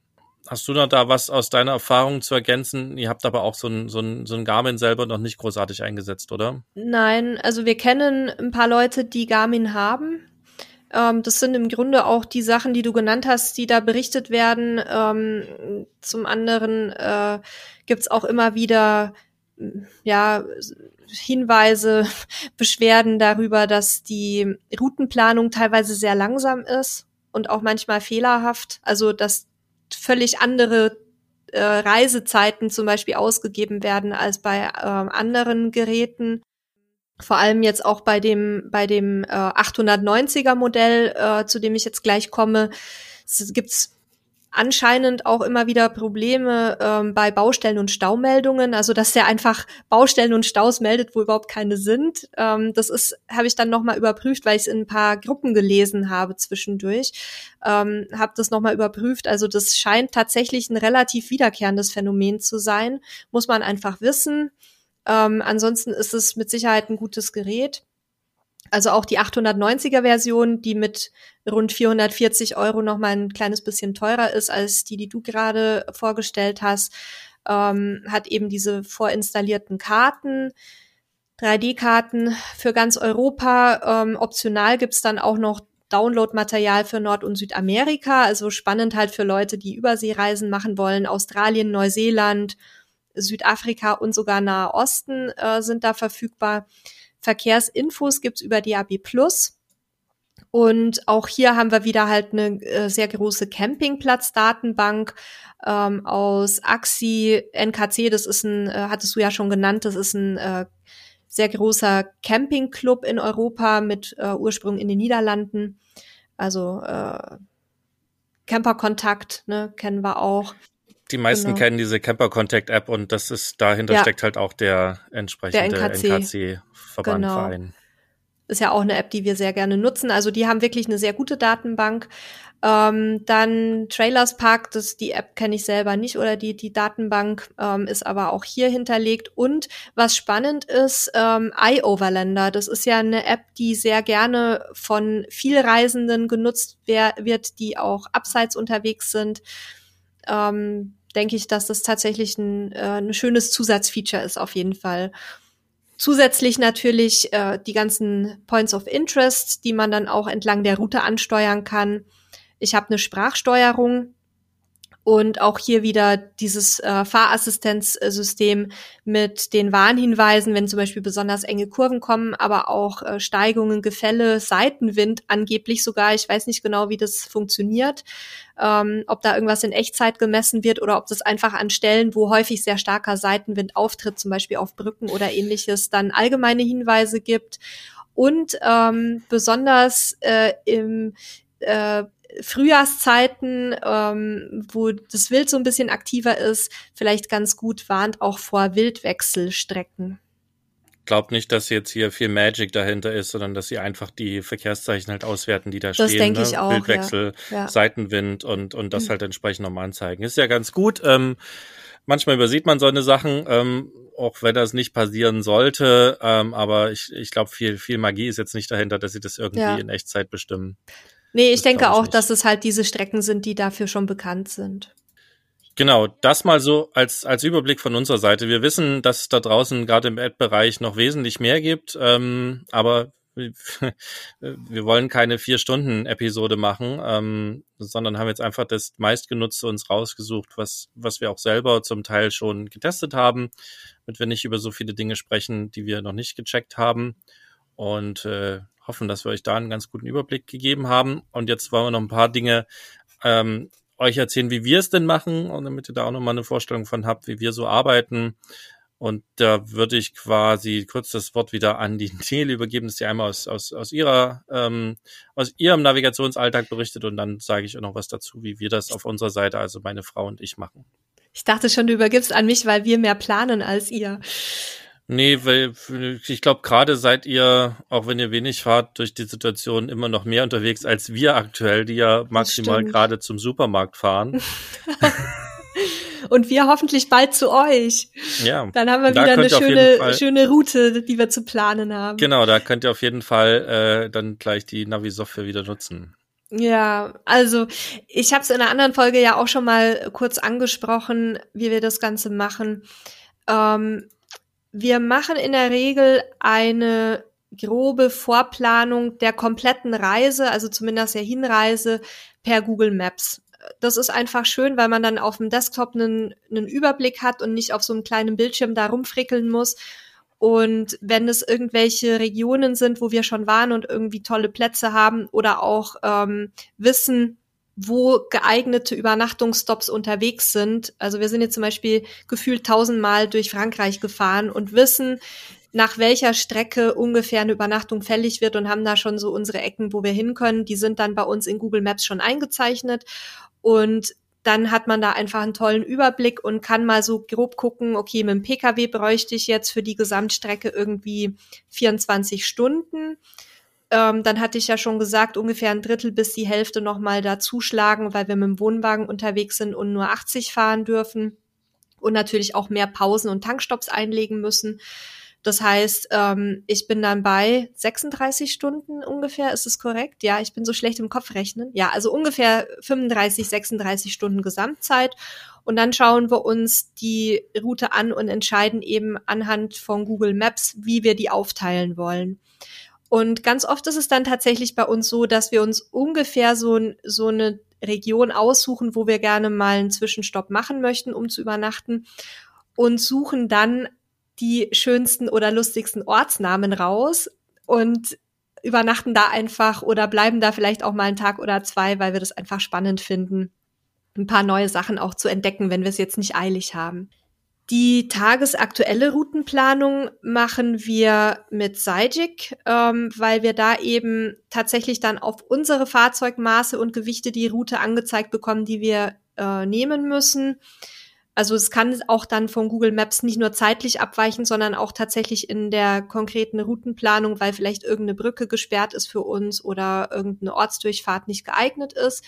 Hast du noch da was aus deiner Erfahrung zu ergänzen? Ihr habt aber auch so ein, so ein, so ein Garmin selber noch nicht großartig eingesetzt, oder? Nein, also wir kennen ein paar Leute, die Garmin haben. Ähm, das sind im Grunde auch die Sachen, die du genannt hast, die da berichtet werden. Ähm, zum anderen äh, gibt auch immer wieder ja Hinweise, Beschwerden darüber, dass die Routenplanung teilweise sehr langsam ist und auch manchmal fehlerhaft. Also dass völlig andere äh, Reisezeiten zum Beispiel ausgegeben werden als bei äh, anderen Geräten. Vor allem jetzt auch bei dem bei dem äh, 890er Modell, äh, zu dem ich jetzt gleich komme, gibt's anscheinend auch immer wieder Probleme ähm, bei Baustellen und Staumeldungen, also dass der einfach Baustellen und Staus meldet, wo überhaupt keine sind. Ähm, das ist habe ich dann noch mal überprüft, weil ich es in ein paar Gruppen gelesen habe zwischendurch. Ähm, habe das noch mal überprüft. Also das scheint tatsächlich ein relativ wiederkehrendes Phänomen zu sein. Muss man einfach wissen. Ähm, ansonsten ist es mit Sicherheit ein gutes Gerät. Also auch die 890er Version, die mit rund 440 Euro noch mal ein kleines bisschen teurer ist als die, die du gerade vorgestellt hast, ähm, hat eben diese vorinstallierten Karten. 3D-Karten für ganz Europa. Ähm, optional gibt's dann auch noch Download-Material für Nord- und Südamerika. Also spannend halt für Leute, die Überseereisen machen wollen. Australien, Neuseeland, Südafrika und sogar Nahe Osten äh, sind da verfügbar. Verkehrsinfos gibt's über DAB Plus. Und auch hier haben wir wieder halt eine äh, sehr große Campingplatz-Datenbank ähm, aus AXI, NKC, das ist ein, äh, hattest du ja schon genannt, das ist ein äh, sehr großer Campingclub in Europa mit äh, Ursprung in den Niederlanden. Also äh, Camperkontakt, ne, kennen wir auch. Die meisten genau. kennen diese Camper Contact App und das ist dahinter ja. steckt halt auch der entsprechende der NKC. NKC Verband, genau. Verein. Ist ja auch eine App, die wir sehr gerne nutzen. Also die haben wirklich eine sehr gute Datenbank. Ähm, dann Trailers Park, das die App kenne ich selber nicht oder die die Datenbank ähm, ist aber auch hier hinterlegt. Und was spannend ist, ähm, iOverlander, das ist ja eine App, die sehr gerne von Vielreisenden genutzt wer wird, die auch abseits unterwegs sind. Ähm, denke ich, dass das tatsächlich ein, äh, ein schönes Zusatzfeature ist auf jeden Fall. Zusätzlich natürlich äh, die ganzen Points of Interest, die man dann auch entlang der Route ansteuern kann. Ich habe eine Sprachsteuerung, und auch hier wieder dieses äh, Fahrassistenzsystem mit den Warnhinweisen, wenn zum Beispiel besonders enge Kurven kommen, aber auch äh, Steigungen, Gefälle, Seitenwind angeblich sogar. Ich weiß nicht genau, wie das funktioniert, ähm, ob da irgendwas in Echtzeit gemessen wird oder ob das einfach an Stellen, wo häufig sehr starker Seitenwind auftritt, zum Beispiel auf Brücken oder ähnliches, dann allgemeine Hinweise gibt. Und ähm, besonders äh, im äh, Frühjahrszeiten, ähm, wo das Wild so ein bisschen aktiver ist, vielleicht ganz gut warnt auch vor Wildwechselstrecken. Glaub nicht, dass jetzt hier viel Magic dahinter ist, sondern dass sie einfach die Verkehrszeichen halt auswerten, die da das stehen. Das denke ne? ich auch. Wildwechsel, ja. Ja. Seitenwind und, und das halt entsprechend nochmal anzeigen. Ist ja ganz gut. Ähm, manchmal übersieht man so eine Sachen, ähm, auch wenn das nicht passieren sollte. Ähm, aber ich, ich glaube, viel, viel Magie ist jetzt nicht dahinter, dass sie das irgendwie Ja. in Echtzeit bestimmen. Nee, ich Das denke ich auch, nicht. dass es halt diese Strecken sind, die dafür schon bekannt sind. Genau, das mal so als, als Überblick von unserer Seite. Wir wissen, dass es da draußen gerade im Ad-Bereich noch wesentlich mehr gibt, ähm, aber wir wollen keine Vier-Stunden-Episode machen, ähm, sondern haben jetzt einfach das meistgenutzte uns rausgesucht, was, was wir auch selber zum Teil schon getestet haben, damit wir nicht über so viele Dinge sprechen, die wir noch nicht gecheckt haben und äh, hoffen, dass wir euch da einen ganz guten Überblick gegeben haben. Und jetzt wollen wir noch ein paar Dinge ähm, euch erzählen, wie wir es denn machen und damit ihr da auch nochmal eine Vorstellung von habt, wie wir so arbeiten. Und da würde ich quasi kurz das Wort wieder an die Nele übergeben, dass sie einmal aus, aus, aus ihrer ähm, aus ihrem Navigationsalltag berichtet und dann sage ich auch noch was dazu, wie wir das auf unserer Seite, also meine Frau und ich machen. Ich dachte schon, du übergibst an mich, weil wir mehr planen als ihr. Nee, weil ich glaube, gerade seid ihr, auch wenn ihr wenig fahrt, durch die Situation immer noch mehr unterwegs als wir aktuell, die ja maximal gerade zum Supermarkt fahren. Und wir hoffentlich bald zu euch. Ja. Dann haben wir wieder eine schöne, schöne Route, die wir zu planen haben. Genau, da könnt ihr auf jeden Fall äh, dann gleich die Navi-Software wieder nutzen. Ja, also ich habe es in einer anderen Folge ja auch schon mal kurz angesprochen, wie wir das Ganze machen. Ähm, wir machen in der Regel eine grobe Vorplanung der kompletten Reise, also zumindest der Hinreise per Google Maps. Das ist einfach schön, weil man dann auf dem Desktop einen, einen Überblick hat und nicht auf so einem kleinen Bildschirm da rumfrickeln muss. Und wenn es irgendwelche Regionen sind, wo wir schon waren und irgendwie tolle Plätze haben oder auch ähm, wissen, wo geeignete Übernachtungsstops unterwegs sind. Also wir sind jetzt zum Beispiel gefühlt tausendmal durch Frankreich gefahren und wissen, nach welcher Strecke ungefähr eine Übernachtung fällig wird und haben da schon so unsere Ecken, wo wir hin können. Die sind dann bei uns in Google Maps schon eingezeichnet und dann hat man da einfach einen tollen Überblick und kann mal so grob gucken, okay, mit dem Pkw bräuchte ich jetzt für die Gesamtstrecke irgendwie 24 Stunden. Ähm, dann hatte ich ja schon gesagt, ungefähr ein Drittel bis die Hälfte nochmal dazuschlagen, weil wir mit dem Wohnwagen unterwegs sind und nur 80 fahren dürfen und natürlich auch mehr Pausen und Tankstops einlegen müssen. Das heißt, ähm, ich bin dann bei 36 Stunden ungefähr, ist es korrekt? Ja, ich bin so schlecht im Kopf rechnen. Ja, also ungefähr 35, 36 Stunden Gesamtzeit. Und dann schauen wir uns die Route an und entscheiden eben anhand von Google Maps, wie wir die aufteilen wollen. Und ganz oft ist es dann tatsächlich bei uns so, dass wir uns ungefähr so, so eine Region aussuchen, wo wir gerne mal einen Zwischenstopp machen möchten, um zu übernachten und suchen dann die schönsten oder lustigsten Ortsnamen raus und übernachten da einfach oder bleiben da vielleicht auch mal einen Tag oder zwei, weil wir das einfach spannend finden, ein paar neue Sachen auch zu entdecken, wenn wir es jetzt nicht eilig haben. Die tagesaktuelle Routenplanung machen wir mit Seijik, ähm, weil wir da eben tatsächlich dann auf unsere Fahrzeugmaße und Gewichte die Route angezeigt bekommen, die wir äh, nehmen müssen. Also es kann auch dann von Google Maps nicht nur zeitlich abweichen, sondern auch tatsächlich in der konkreten Routenplanung, weil vielleicht irgendeine Brücke gesperrt ist für uns oder irgendeine Ortsdurchfahrt nicht geeignet ist.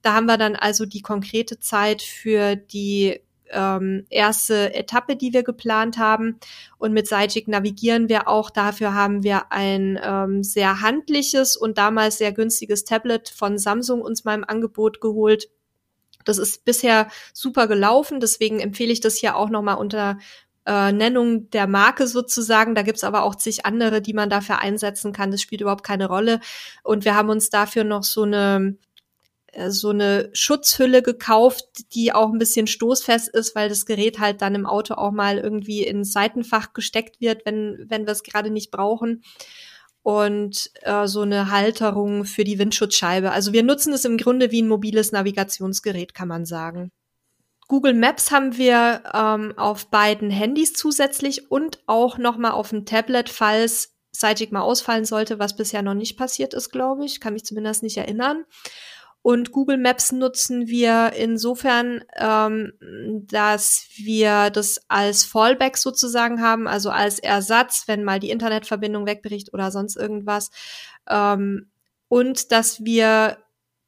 Da haben wir dann also die konkrete Zeit für die ähm, erste Etappe, die wir geplant haben. Und mit Seijik navigieren wir auch. Dafür haben wir ein ähm, sehr handliches und damals sehr günstiges Tablet von Samsung uns mal im Angebot geholt. Das ist bisher super gelaufen, deswegen empfehle ich das hier auch nochmal unter äh, Nennung der Marke sozusagen. Da gibt's aber auch zig andere, die man dafür einsetzen kann. Das spielt überhaupt keine Rolle. Und wir haben uns dafür noch so eine so eine Schutzhülle gekauft, die auch ein bisschen stoßfest ist, weil das Gerät halt dann im Auto auch mal irgendwie ins Seitenfach gesteckt wird, wenn, wenn wir es gerade nicht brauchen. Und äh, so eine Halterung für die Windschutzscheibe. Also wir nutzen es im Grunde wie ein mobiles Navigationsgerät, kann man sagen. Google Maps haben wir ähm, auf beiden Handys zusätzlich und auch nochmal auf dem Tablet, falls Sidekick mal ausfallen sollte, was bisher noch nicht passiert ist, glaube ich. Kann mich zumindest nicht erinnern. Und Google Maps nutzen wir insofern, ähm, dass wir das als Fallback sozusagen haben, also als Ersatz, wenn mal die Internetverbindung wegbricht oder sonst irgendwas. Ähm, und dass wir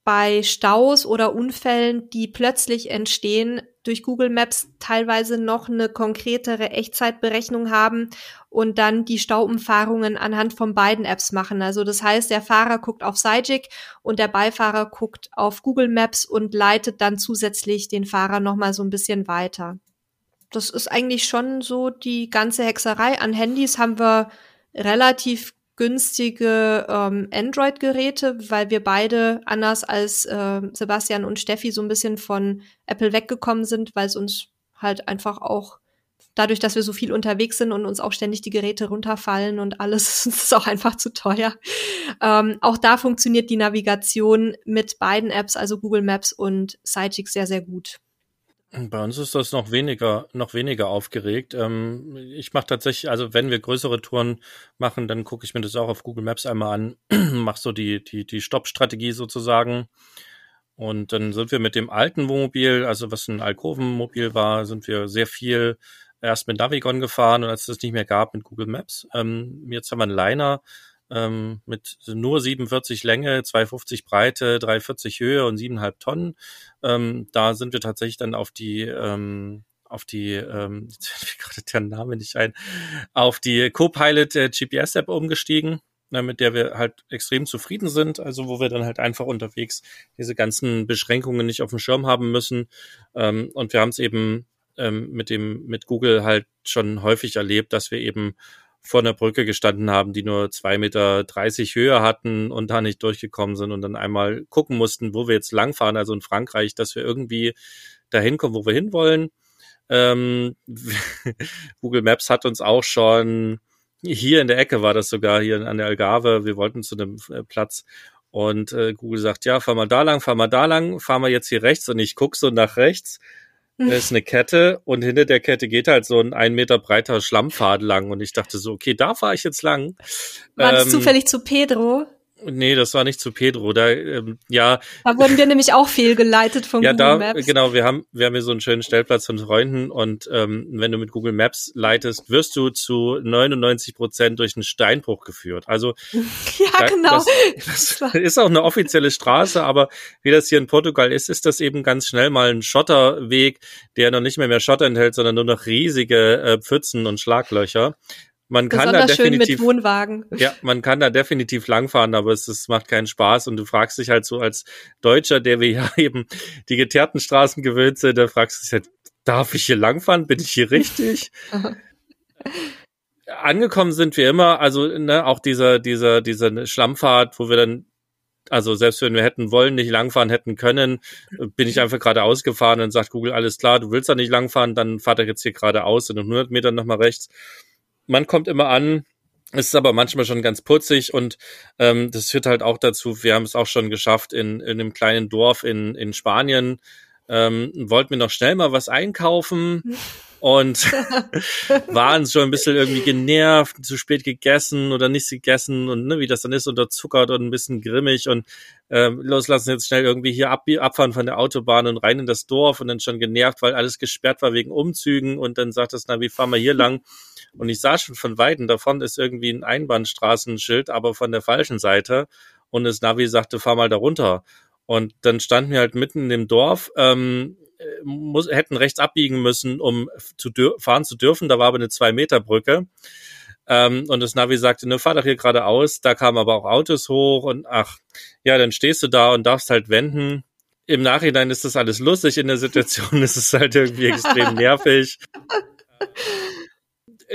bei Staus oder Unfällen, die plötzlich entstehen, durch Google Maps teilweise noch eine konkretere Echtzeitberechnung haben und dann die Stauumfahrungen anhand von beiden Apps machen. Also das heißt, der Fahrer guckt auf Sidekick und der Beifahrer guckt auf Google Maps und leitet dann zusätzlich den Fahrer nochmal so ein bisschen weiter. Das ist eigentlich schon so die ganze Hexerei. An Handys haben wir relativ günstige ähm, Android-Geräte, weil wir beide, anders als äh, Sebastian und Steffi, so ein bisschen von Apple weggekommen sind, weil es uns halt einfach auch dadurch, dass wir so viel unterwegs sind und uns auch ständig die Geräte runterfallen und alles, ist auch einfach zu teuer. Ähm, auch da funktioniert die Navigation mit beiden Apps, also Google Maps und Sidechick, sehr, sehr gut. Bei uns ist das noch weniger, noch weniger aufgeregt. Ähm, ich mache tatsächlich, also wenn wir größere Touren machen, dann gucke ich mir das auch auf Google Maps einmal an, mache so die, die, die Stoppstrategie sozusagen. Und dann sind wir mit dem alten Wohnmobil, also was ein Alkovenmobil war, sind wir sehr viel erst mit Navigon gefahren und als es das nicht mehr gab mit Google Maps. Ähm, jetzt haben wir einen Liner, ähm, mit nur 47 Länge, 250 Breite, 340 Höhe und 7,5 Tonnen. Ähm, da sind wir tatsächlich dann auf die ähm, auf die, ähm, gerade der Name nicht ein, auf die Copilot äh, GPS-App umgestiegen, äh, mit der wir halt extrem zufrieden sind, also wo wir dann halt einfach unterwegs diese ganzen Beschränkungen nicht auf dem Schirm haben müssen. Ähm, und wir haben es eben ähm, mit dem, mit Google halt schon häufig erlebt, dass wir eben vor einer Brücke gestanden haben, die nur zwei Meter Höhe hatten und da nicht durchgekommen sind und dann einmal gucken mussten, wo wir jetzt langfahren, also in Frankreich, dass wir irgendwie dahin kommen, wo wir hinwollen. Ähm, Google Maps hat uns auch schon hier in der Ecke war das sogar, hier an der Algarve, wir wollten zu einem äh, Platz und äh, Google sagt, ja, fahr mal da lang, fahr mal da lang, fahr mal jetzt hier rechts und ich guck so nach rechts da ist eine Kette und hinter der Kette geht halt so ein ein Meter breiter Schlammpfad lang und ich dachte so, okay, da fahre ich jetzt lang. War das ähm, zufällig zu Pedro? Nee, das war nicht zu Pedro. Da, ähm, ja. Da wurden wir nämlich auch fehlgeleitet von ja, Google da, Maps. Genau, wir haben, wir haben hier so einen schönen Stellplatz von Freunden und ähm, wenn du mit Google Maps leitest, wirst du zu 99 Prozent durch einen Steinbruch geführt. Also ja, da, genau. Das, das ist auch eine offizielle Straße, aber wie das hier in Portugal ist, ist das eben ganz schnell mal ein Schotterweg, der noch nicht mehr mehr Schotter enthält, sondern nur noch riesige äh, Pfützen und Schlaglöcher man kann da definitiv. Ja, man kann da definitiv langfahren, aber es, es macht keinen Spaß und du fragst dich halt so als Deutscher, der wir ja eben die geteerten Straßen gewöhnt sind, da fragst du dich halt, darf ich hier langfahren? Bin ich hier richtig? Angekommen sind wir immer, also ne, auch dieser dieser dieser Schlammfahrt, wo wir dann also selbst wenn wir hätten wollen, nicht langfahren hätten können, bin ich einfach geradeaus gefahren und sagt Google, alles klar, du willst da nicht langfahren, dann fahrt er jetzt hier geradeaus und in 100 Metern nochmal rechts man kommt immer an, ist aber manchmal schon ganz putzig und ähm, das führt halt auch dazu, wir haben es auch schon geschafft in, in einem kleinen Dorf in, in Spanien, ähm, wollten wir noch schnell mal was einkaufen und waren schon ein bisschen irgendwie genervt, zu spät gegessen oder nicht gegessen und ne, wie das dann ist, unterzuckert und ein bisschen grimmig und äh, loslassen jetzt schnell irgendwie hier ab, abfahren von der Autobahn und rein in das Dorf und dann schon genervt, weil alles gesperrt war wegen Umzügen und dann sagt es, na, wie fahren wir hier lang? Und ich sah schon von Weitem, davon ist irgendwie ein Einbahnstraßenschild, aber von der falschen Seite und das Navi sagte, fahr mal da runter. Und dann standen wir halt mitten in dem Dorf, ähm, muss, hätten rechts abbiegen müssen, um zu fahren zu dürfen. Da war aber eine Zwei-Meter-Brücke. Ähm, und das Navi sagte, ne, fahr doch hier geradeaus. Da kamen aber auch Autos hoch und ach, ja, dann stehst du da und darfst halt wenden. Im Nachhinein ist das alles lustig, in der Situation ist es halt irgendwie extrem nervig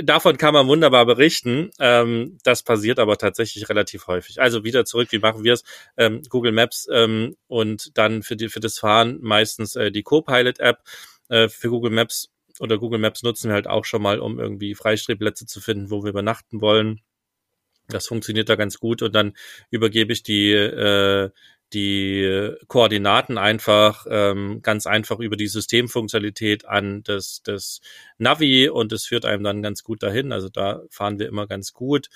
davon kann man wunderbar berichten. Ähm, das passiert aber tatsächlich relativ häufig. Also wieder zurück, wie machen wir es? Ähm, Google Maps ähm, und dann für, die, für das Fahren meistens äh, die Copilot-App. Äh, für Google Maps oder Google Maps nutzen wir halt auch schon mal, um irgendwie Freistrebplätze zu finden, wo wir übernachten wollen. Das funktioniert da ganz gut und dann übergebe ich die äh, die Koordinaten einfach ähm, ganz einfach über die Systemfunktionalität an das, das Navi und es führt einem dann ganz gut dahin. Also da fahren wir immer ganz gut.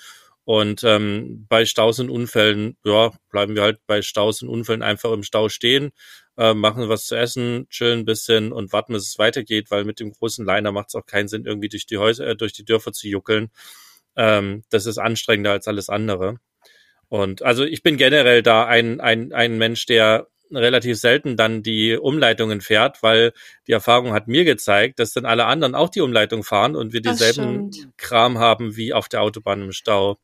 Und ähm, bei Staus und Unfällen, ja, bleiben wir halt bei Staus und Unfällen einfach im Stau stehen, äh, machen was zu essen, chillen ein bisschen und warten, bis es weitergeht, weil mit dem großen Liner macht es auch keinen Sinn, irgendwie durch die Häuser, äh, durch die Dörfer zu juckeln. Ähm, das ist anstrengender als alles andere. Und also ich bin generell da ein, ein, ein Mensch, der relativ selten dann die Umleitungen fährt, weil die Erfahrung hat mir gezeigt, dass dann alle anderen auch die Umleitung fahren und wir dieselben Kram haben wie auf der Autobahn im Stau.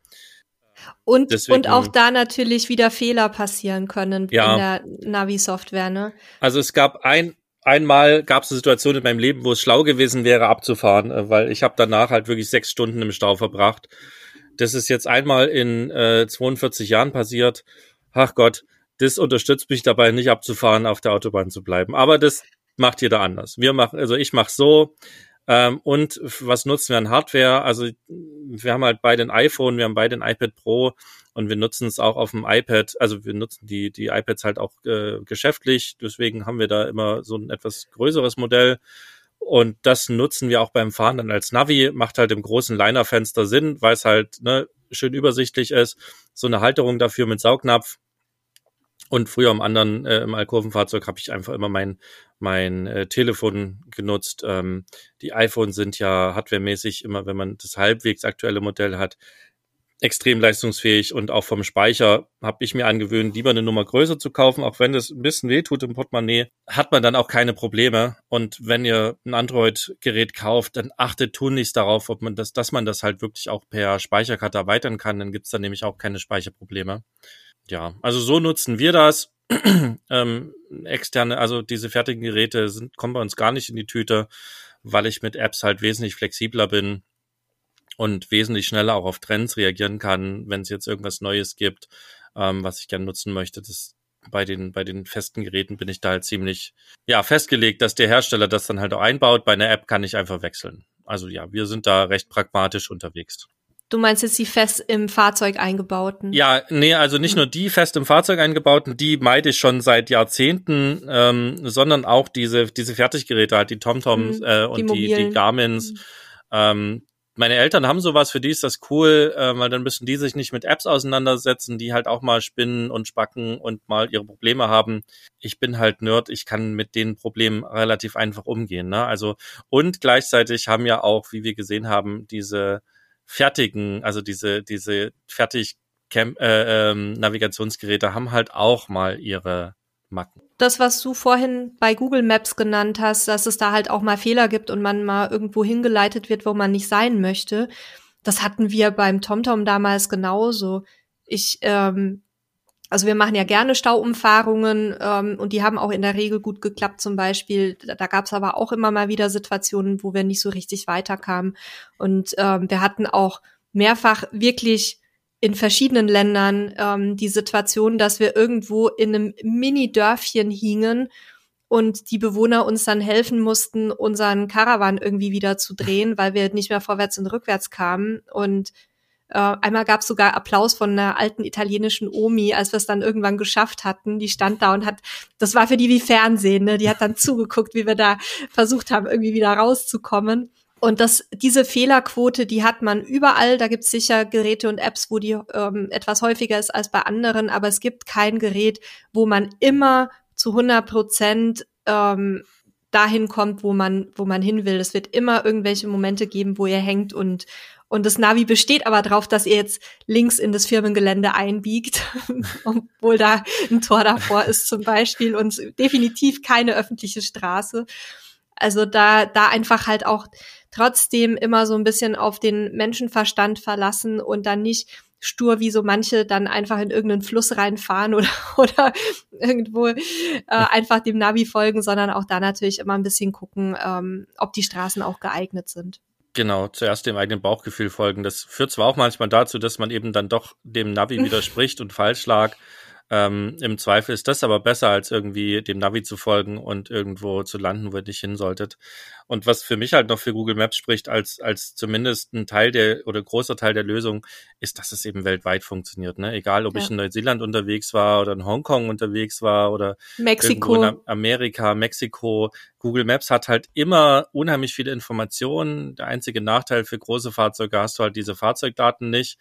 Und, Deswegen, und auch da natürlich wieder Fehler passieren können ja. in der Navi-Software, ne? Also es gab ein, einmal gab es eine Situation in meinem Leben, wo es schlau gewesen wäre, abzufahren, äh, weil ich habe danach halt wirklich sechs Stunden im Stau verbracht. Das ist jetzt einmal in äh, 42 Jahren passiert. Ach Gott, das unterstützt mich dabei, nicht abzufahren, auf der Autobahn zu bleiben. Aber das macht jeder anders. Wir machen, also ich mache so. Ähm, und was nutzen wir an Hardware? Also wir haben halt beide ein iPhone, wir haben beide ein iPad Pro und wir nutzen es auch auf dem iPad. Also wir nutzen die die iPads halt auch äh, geschäftlich. Deswegen haben wir da immer so ein etwas größeres Modell. Und das nutzen wir auch beim Fahren dann als Navi. Macht halt im großen Liner-Fenster Sinn, weil es halt ne, schön übersichtlich ist. So eine Halterung dafür mit Saugnapf und früher am anderen, äh, im Alkurvenfahrzeug habe ich einfach immer mein, mein äh, Telefon genutzt. Ähm, die iPhones sind ja hardwaremäßig immer, wenn man das halbwegs aktuelle Modell hat, extrem leistungsfähig und auch vom Speicher habe ich mir angewöhnt, lieber eine Nummer größer zu kaufen, auch wenn das ein bisschen weh tut im Portemonnaie, hat man dann auch keine Probleme. Und wenn ihr ein Android-Gerät kauft, dann achtet tunlichst darauf, ob man das, dass man das halt wirklich auch per Speicherkarte erweitern kann, dann gibt's dann nämlich auch keine Speicherprobleme ja, also so nutzen wir das. ähm, externe, also diese fertigen Geräte sind, kommen bei uns gar nicht in die Tüte, weil ich mit Apps halt wesentlich flexibler bin und wesentlich schneller auch auf Trends reagieren kann, wenn es jetzt irgendwas Neues gibt, ähm, was ich gerne nutzen möchte. Das bei den, bei den festen Geräten bin ich da halt ziemlich, ja, festgelegt, dass der Hersteller das dann halt auch einbaut. Bei einer App kann ich einfach wechseln. Also ja, wir sind da recht pragmatisch unterwegs. Du meinst jetzt die fest im Fahrzeug eingebauten? Ja, nee, also nicht nur die fest im Fahrzeug eingebauten, die meide ich schon seit Jahrzehnten, ähm, sondern auch diese, diese Fertiggeräte, halt die TomToms mhm, äh, und die, die, die Garmins. Mhm. Ähm, meine Eltern haben sowas, für die ist das cool, äh, weil dann müssen die sich nicht mit Apps auseinandersetzen, die halt auch mal spinnen und spacken und mal ihre Probleme haben. Ich bin halt Nerd, ich kann mit den Problemen relativ einfach umgehen. Ne? Also und gleichzeitig haben ja auch, wie wir gesehen haben, diese fertigen, also diese, diese fertig Camp, äh, ähm, Navigationsgeräte haben halt auch mal ihre Macken. Das, was du vorhin bei Google Maps genannt hast, dass es da halt auch mal Fehler gibt und man mal irgendwo hingeleitet wird, wo man nicht sein möchte, das hatten wir beim TomTom damals genauso. Ich ähm, also wir machen ja gerne Stauumfahrungen ähm, und die haben auch in der Regel gut geklappt. Zum Beispiel, da, da gab es aber auch immer mal wieder Situationen, wo wir nicht so richtig weiterkamen. Und ähm, wir hatten auch mehrfach wirklich in verschiedenen Ländern ähm, die Situation, dass wir irgendwo in einem Mini-Dörfchen hingen und die Bewohner uns dann helfen mussten, unseren Karawan irgendwie wieder zu drehen, weil wir nicht mehr vorwärts und rückwärts kamen. Und äh, einmal gab es sogar Applaus von einer alten italienischen Omi, als wir es dann irgendwann geschafft hatten. Die stand da und hat, das war für die wie Fernsehen, ne? die hat dann zugeguckt, wie wir da versucht haben, irgendwie wieder rauszukommen. Und das, diese Fehlerquote, die hat man überall. Da gibt es sicher Geräte und Apps, wo die ähm, etwas häufiger ist als bei anderen, aber es gibt kein Gerät, wo man immer zu 100 Prozent ähm, dahin kommt, wo man, wo man hin will. Es wird immer irgendwelche Momente geben, wo ihr hängt und und das Navi besteht aber darauf, dass ihr jetzt links in das Firmengelände einbiegt, obwohl da ein Tor davor ist zum Beispiel und definitiv keine öffentliche Straße. Also da, da einfach halt auch trotzdem immer so ein bisschen auf den Menschenverstand verlassen und dann nicht stur wie so manche dann einfach in irgendeinen Fluss reinfahren oder, oder irgendwo äh, einfach dem Navi folgen, sondern auch da natürlich immer ein bisschen gucken, ähm, ob die Straßen auch geeignet sind. Genau, zuerst dem eigenen Bauchgefühl folgen. Das führt zwar auch manchmal dazu, dass man eben dann doch dem Navi widerspricht und falsch lag, ähm, Im Zweifel ist das aber besser, als irgendwie dem Navi zu folgen und irgendwo zu landen, wo ihr nicht hin solltet. Und was für mich halt noch für Google Maps spricht, als, als zumindest ein Teil der oder großer Teil der Lösung, ist, dass es eben weltweit funktioniert. Ne? Egal, ob ja. ich in Neuseeland unterwegs war oder in Hongkong unterwegs war oder Mexiko. in Amerika, Mexiko. Google Maps hat halt immer unheimlich viele Informationen. Der einzige Nachteil für große Fahrzeuge hast du halt diese Fahrzeugdaten nicht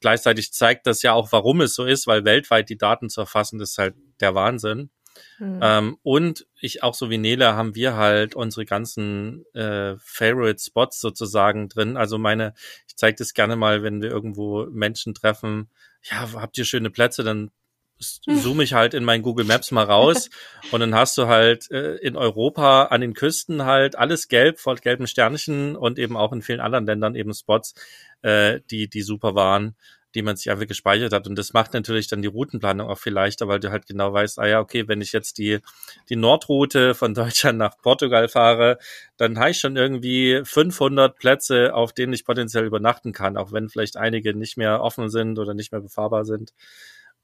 Gleichzeitig zeigt das ja auch, warum es so ist, weil weltweit die Daten zu erfassen, das ist halt der Wahnsinn. Mhm. Ähm, und ich auch so wie Nele haben wir halt unsere ganzen äh, Favorite Spots sozusagen drin. Also meine, ich zeige das gerne mal, wenn wir irgendwo Menschen treffen. Ja, habt ihr schöne Plätze? Dann zoome ich halt in mein Google Maps mal raus und dann hast du halt äh, in Europa an den Küsten halt alles gelb, voll gelben Sternchen und eben auch in vielen anderen Ländern eben Spots, äh, die, die super waren die man sich einfach gespeichert hat. Und das macht natürlich dann die Routenplanung auch viel leichter, weil du halt genau weißt, ah ja, okay, wenn ich jetzt die, die Nordroute von Deutschland nach Portugal fahre, dann habe ich schon irgendwie 500 Plätze, auf denen ich potenziell übernachten kann, auch wenn vielleicht einige nicht mehr offen sind oder nicht mehr befahrbar sind.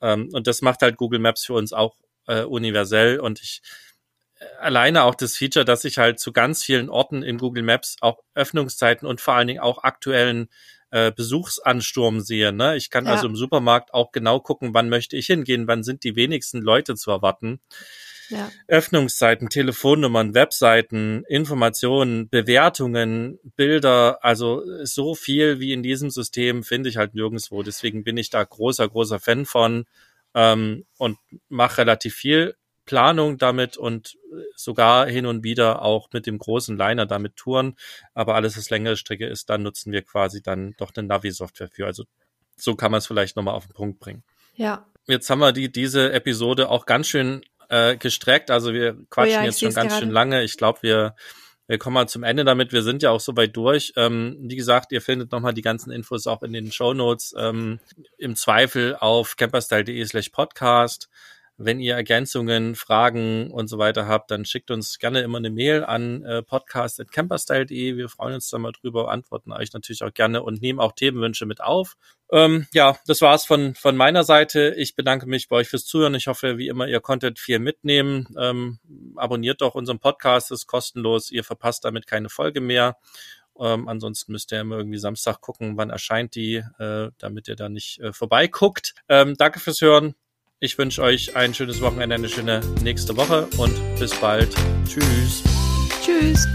Ähm, und das macht halt Google Maps für uns auch äh, universell und ich äh, alleine auch das Feature, dass ich halt zu ganz vielen Orten in Google Maps auch Öffnungszeiten und vor allen Dingen auch aktuellen äh, Besuchsansturm sehe. Ne? Ich kann ja. also im Supermarkt auch genau gucken, wann möchte ich hingehen, wann sind die wenigsten Leute zu erwarten. Ja. Öffnungszeiten, Telefonnummern, Webseiten, Informationen, Bewertungen, Bilder, also so viel wie in diesem System finde ich halt nirgendwo. Deswegen bin ich da großer, großer Fan von ähm, und mache relativ viel Planung damit und sogar hin und wieder auch mit dem großen Liner damit touren. Aber alles, was längere Strecke ist, dann nutzen wir quasi dann doch eine Navi-Software für. Also so kann man es vielleicht nochmal auf den Punkt bringen. Ja. Jetzt haben wir die, diese Episode auch ganz schön äh, gestreckt. Also wir quatschen oh ja, jetzt schon ganz gerade. schön lange. Ich glaube, wir, wir kommen mal zum Ende damit. Wir sind ja auch so weit durch. Ähm, wie gesagt, ihr findet nochmal die ganzen Infos auch in den Show Notes. Ähm, Im Zweifel auf camperstyle.de slash podcast. Wenn ihr Ergänzungen, Fragen und so weiter habt, dann schickt uns gerne immer eine Mail an äh, podcast.camperstyle.de. Wir freuen uns da mal drüber, antworten euch natürlich auch gerne und nehmen auch Themenwünsche mit auf. Ähm, ja, das war's von, von meiner Seite. Ich bedanke mich bei euch fürs Zuhören. Ich hoffe, wie immer, ihr konntet viel mitnehmen. Ähm, abonniert doch unseren Podcast, ist kostenlos. Ihr verpasst damit keine Folge mehr. Ähm, ansonsten müsst ihr immer irgendwie Samstag gucken, wann erscheint die, äh, damit ihr da nicht äh, vorbeiguckt. Ähm, danke fürs Hören. Ich wünsche euch ein schönes Wochenende, eine schöne nächste Woche und bis bald. Tschüss. Tschüss.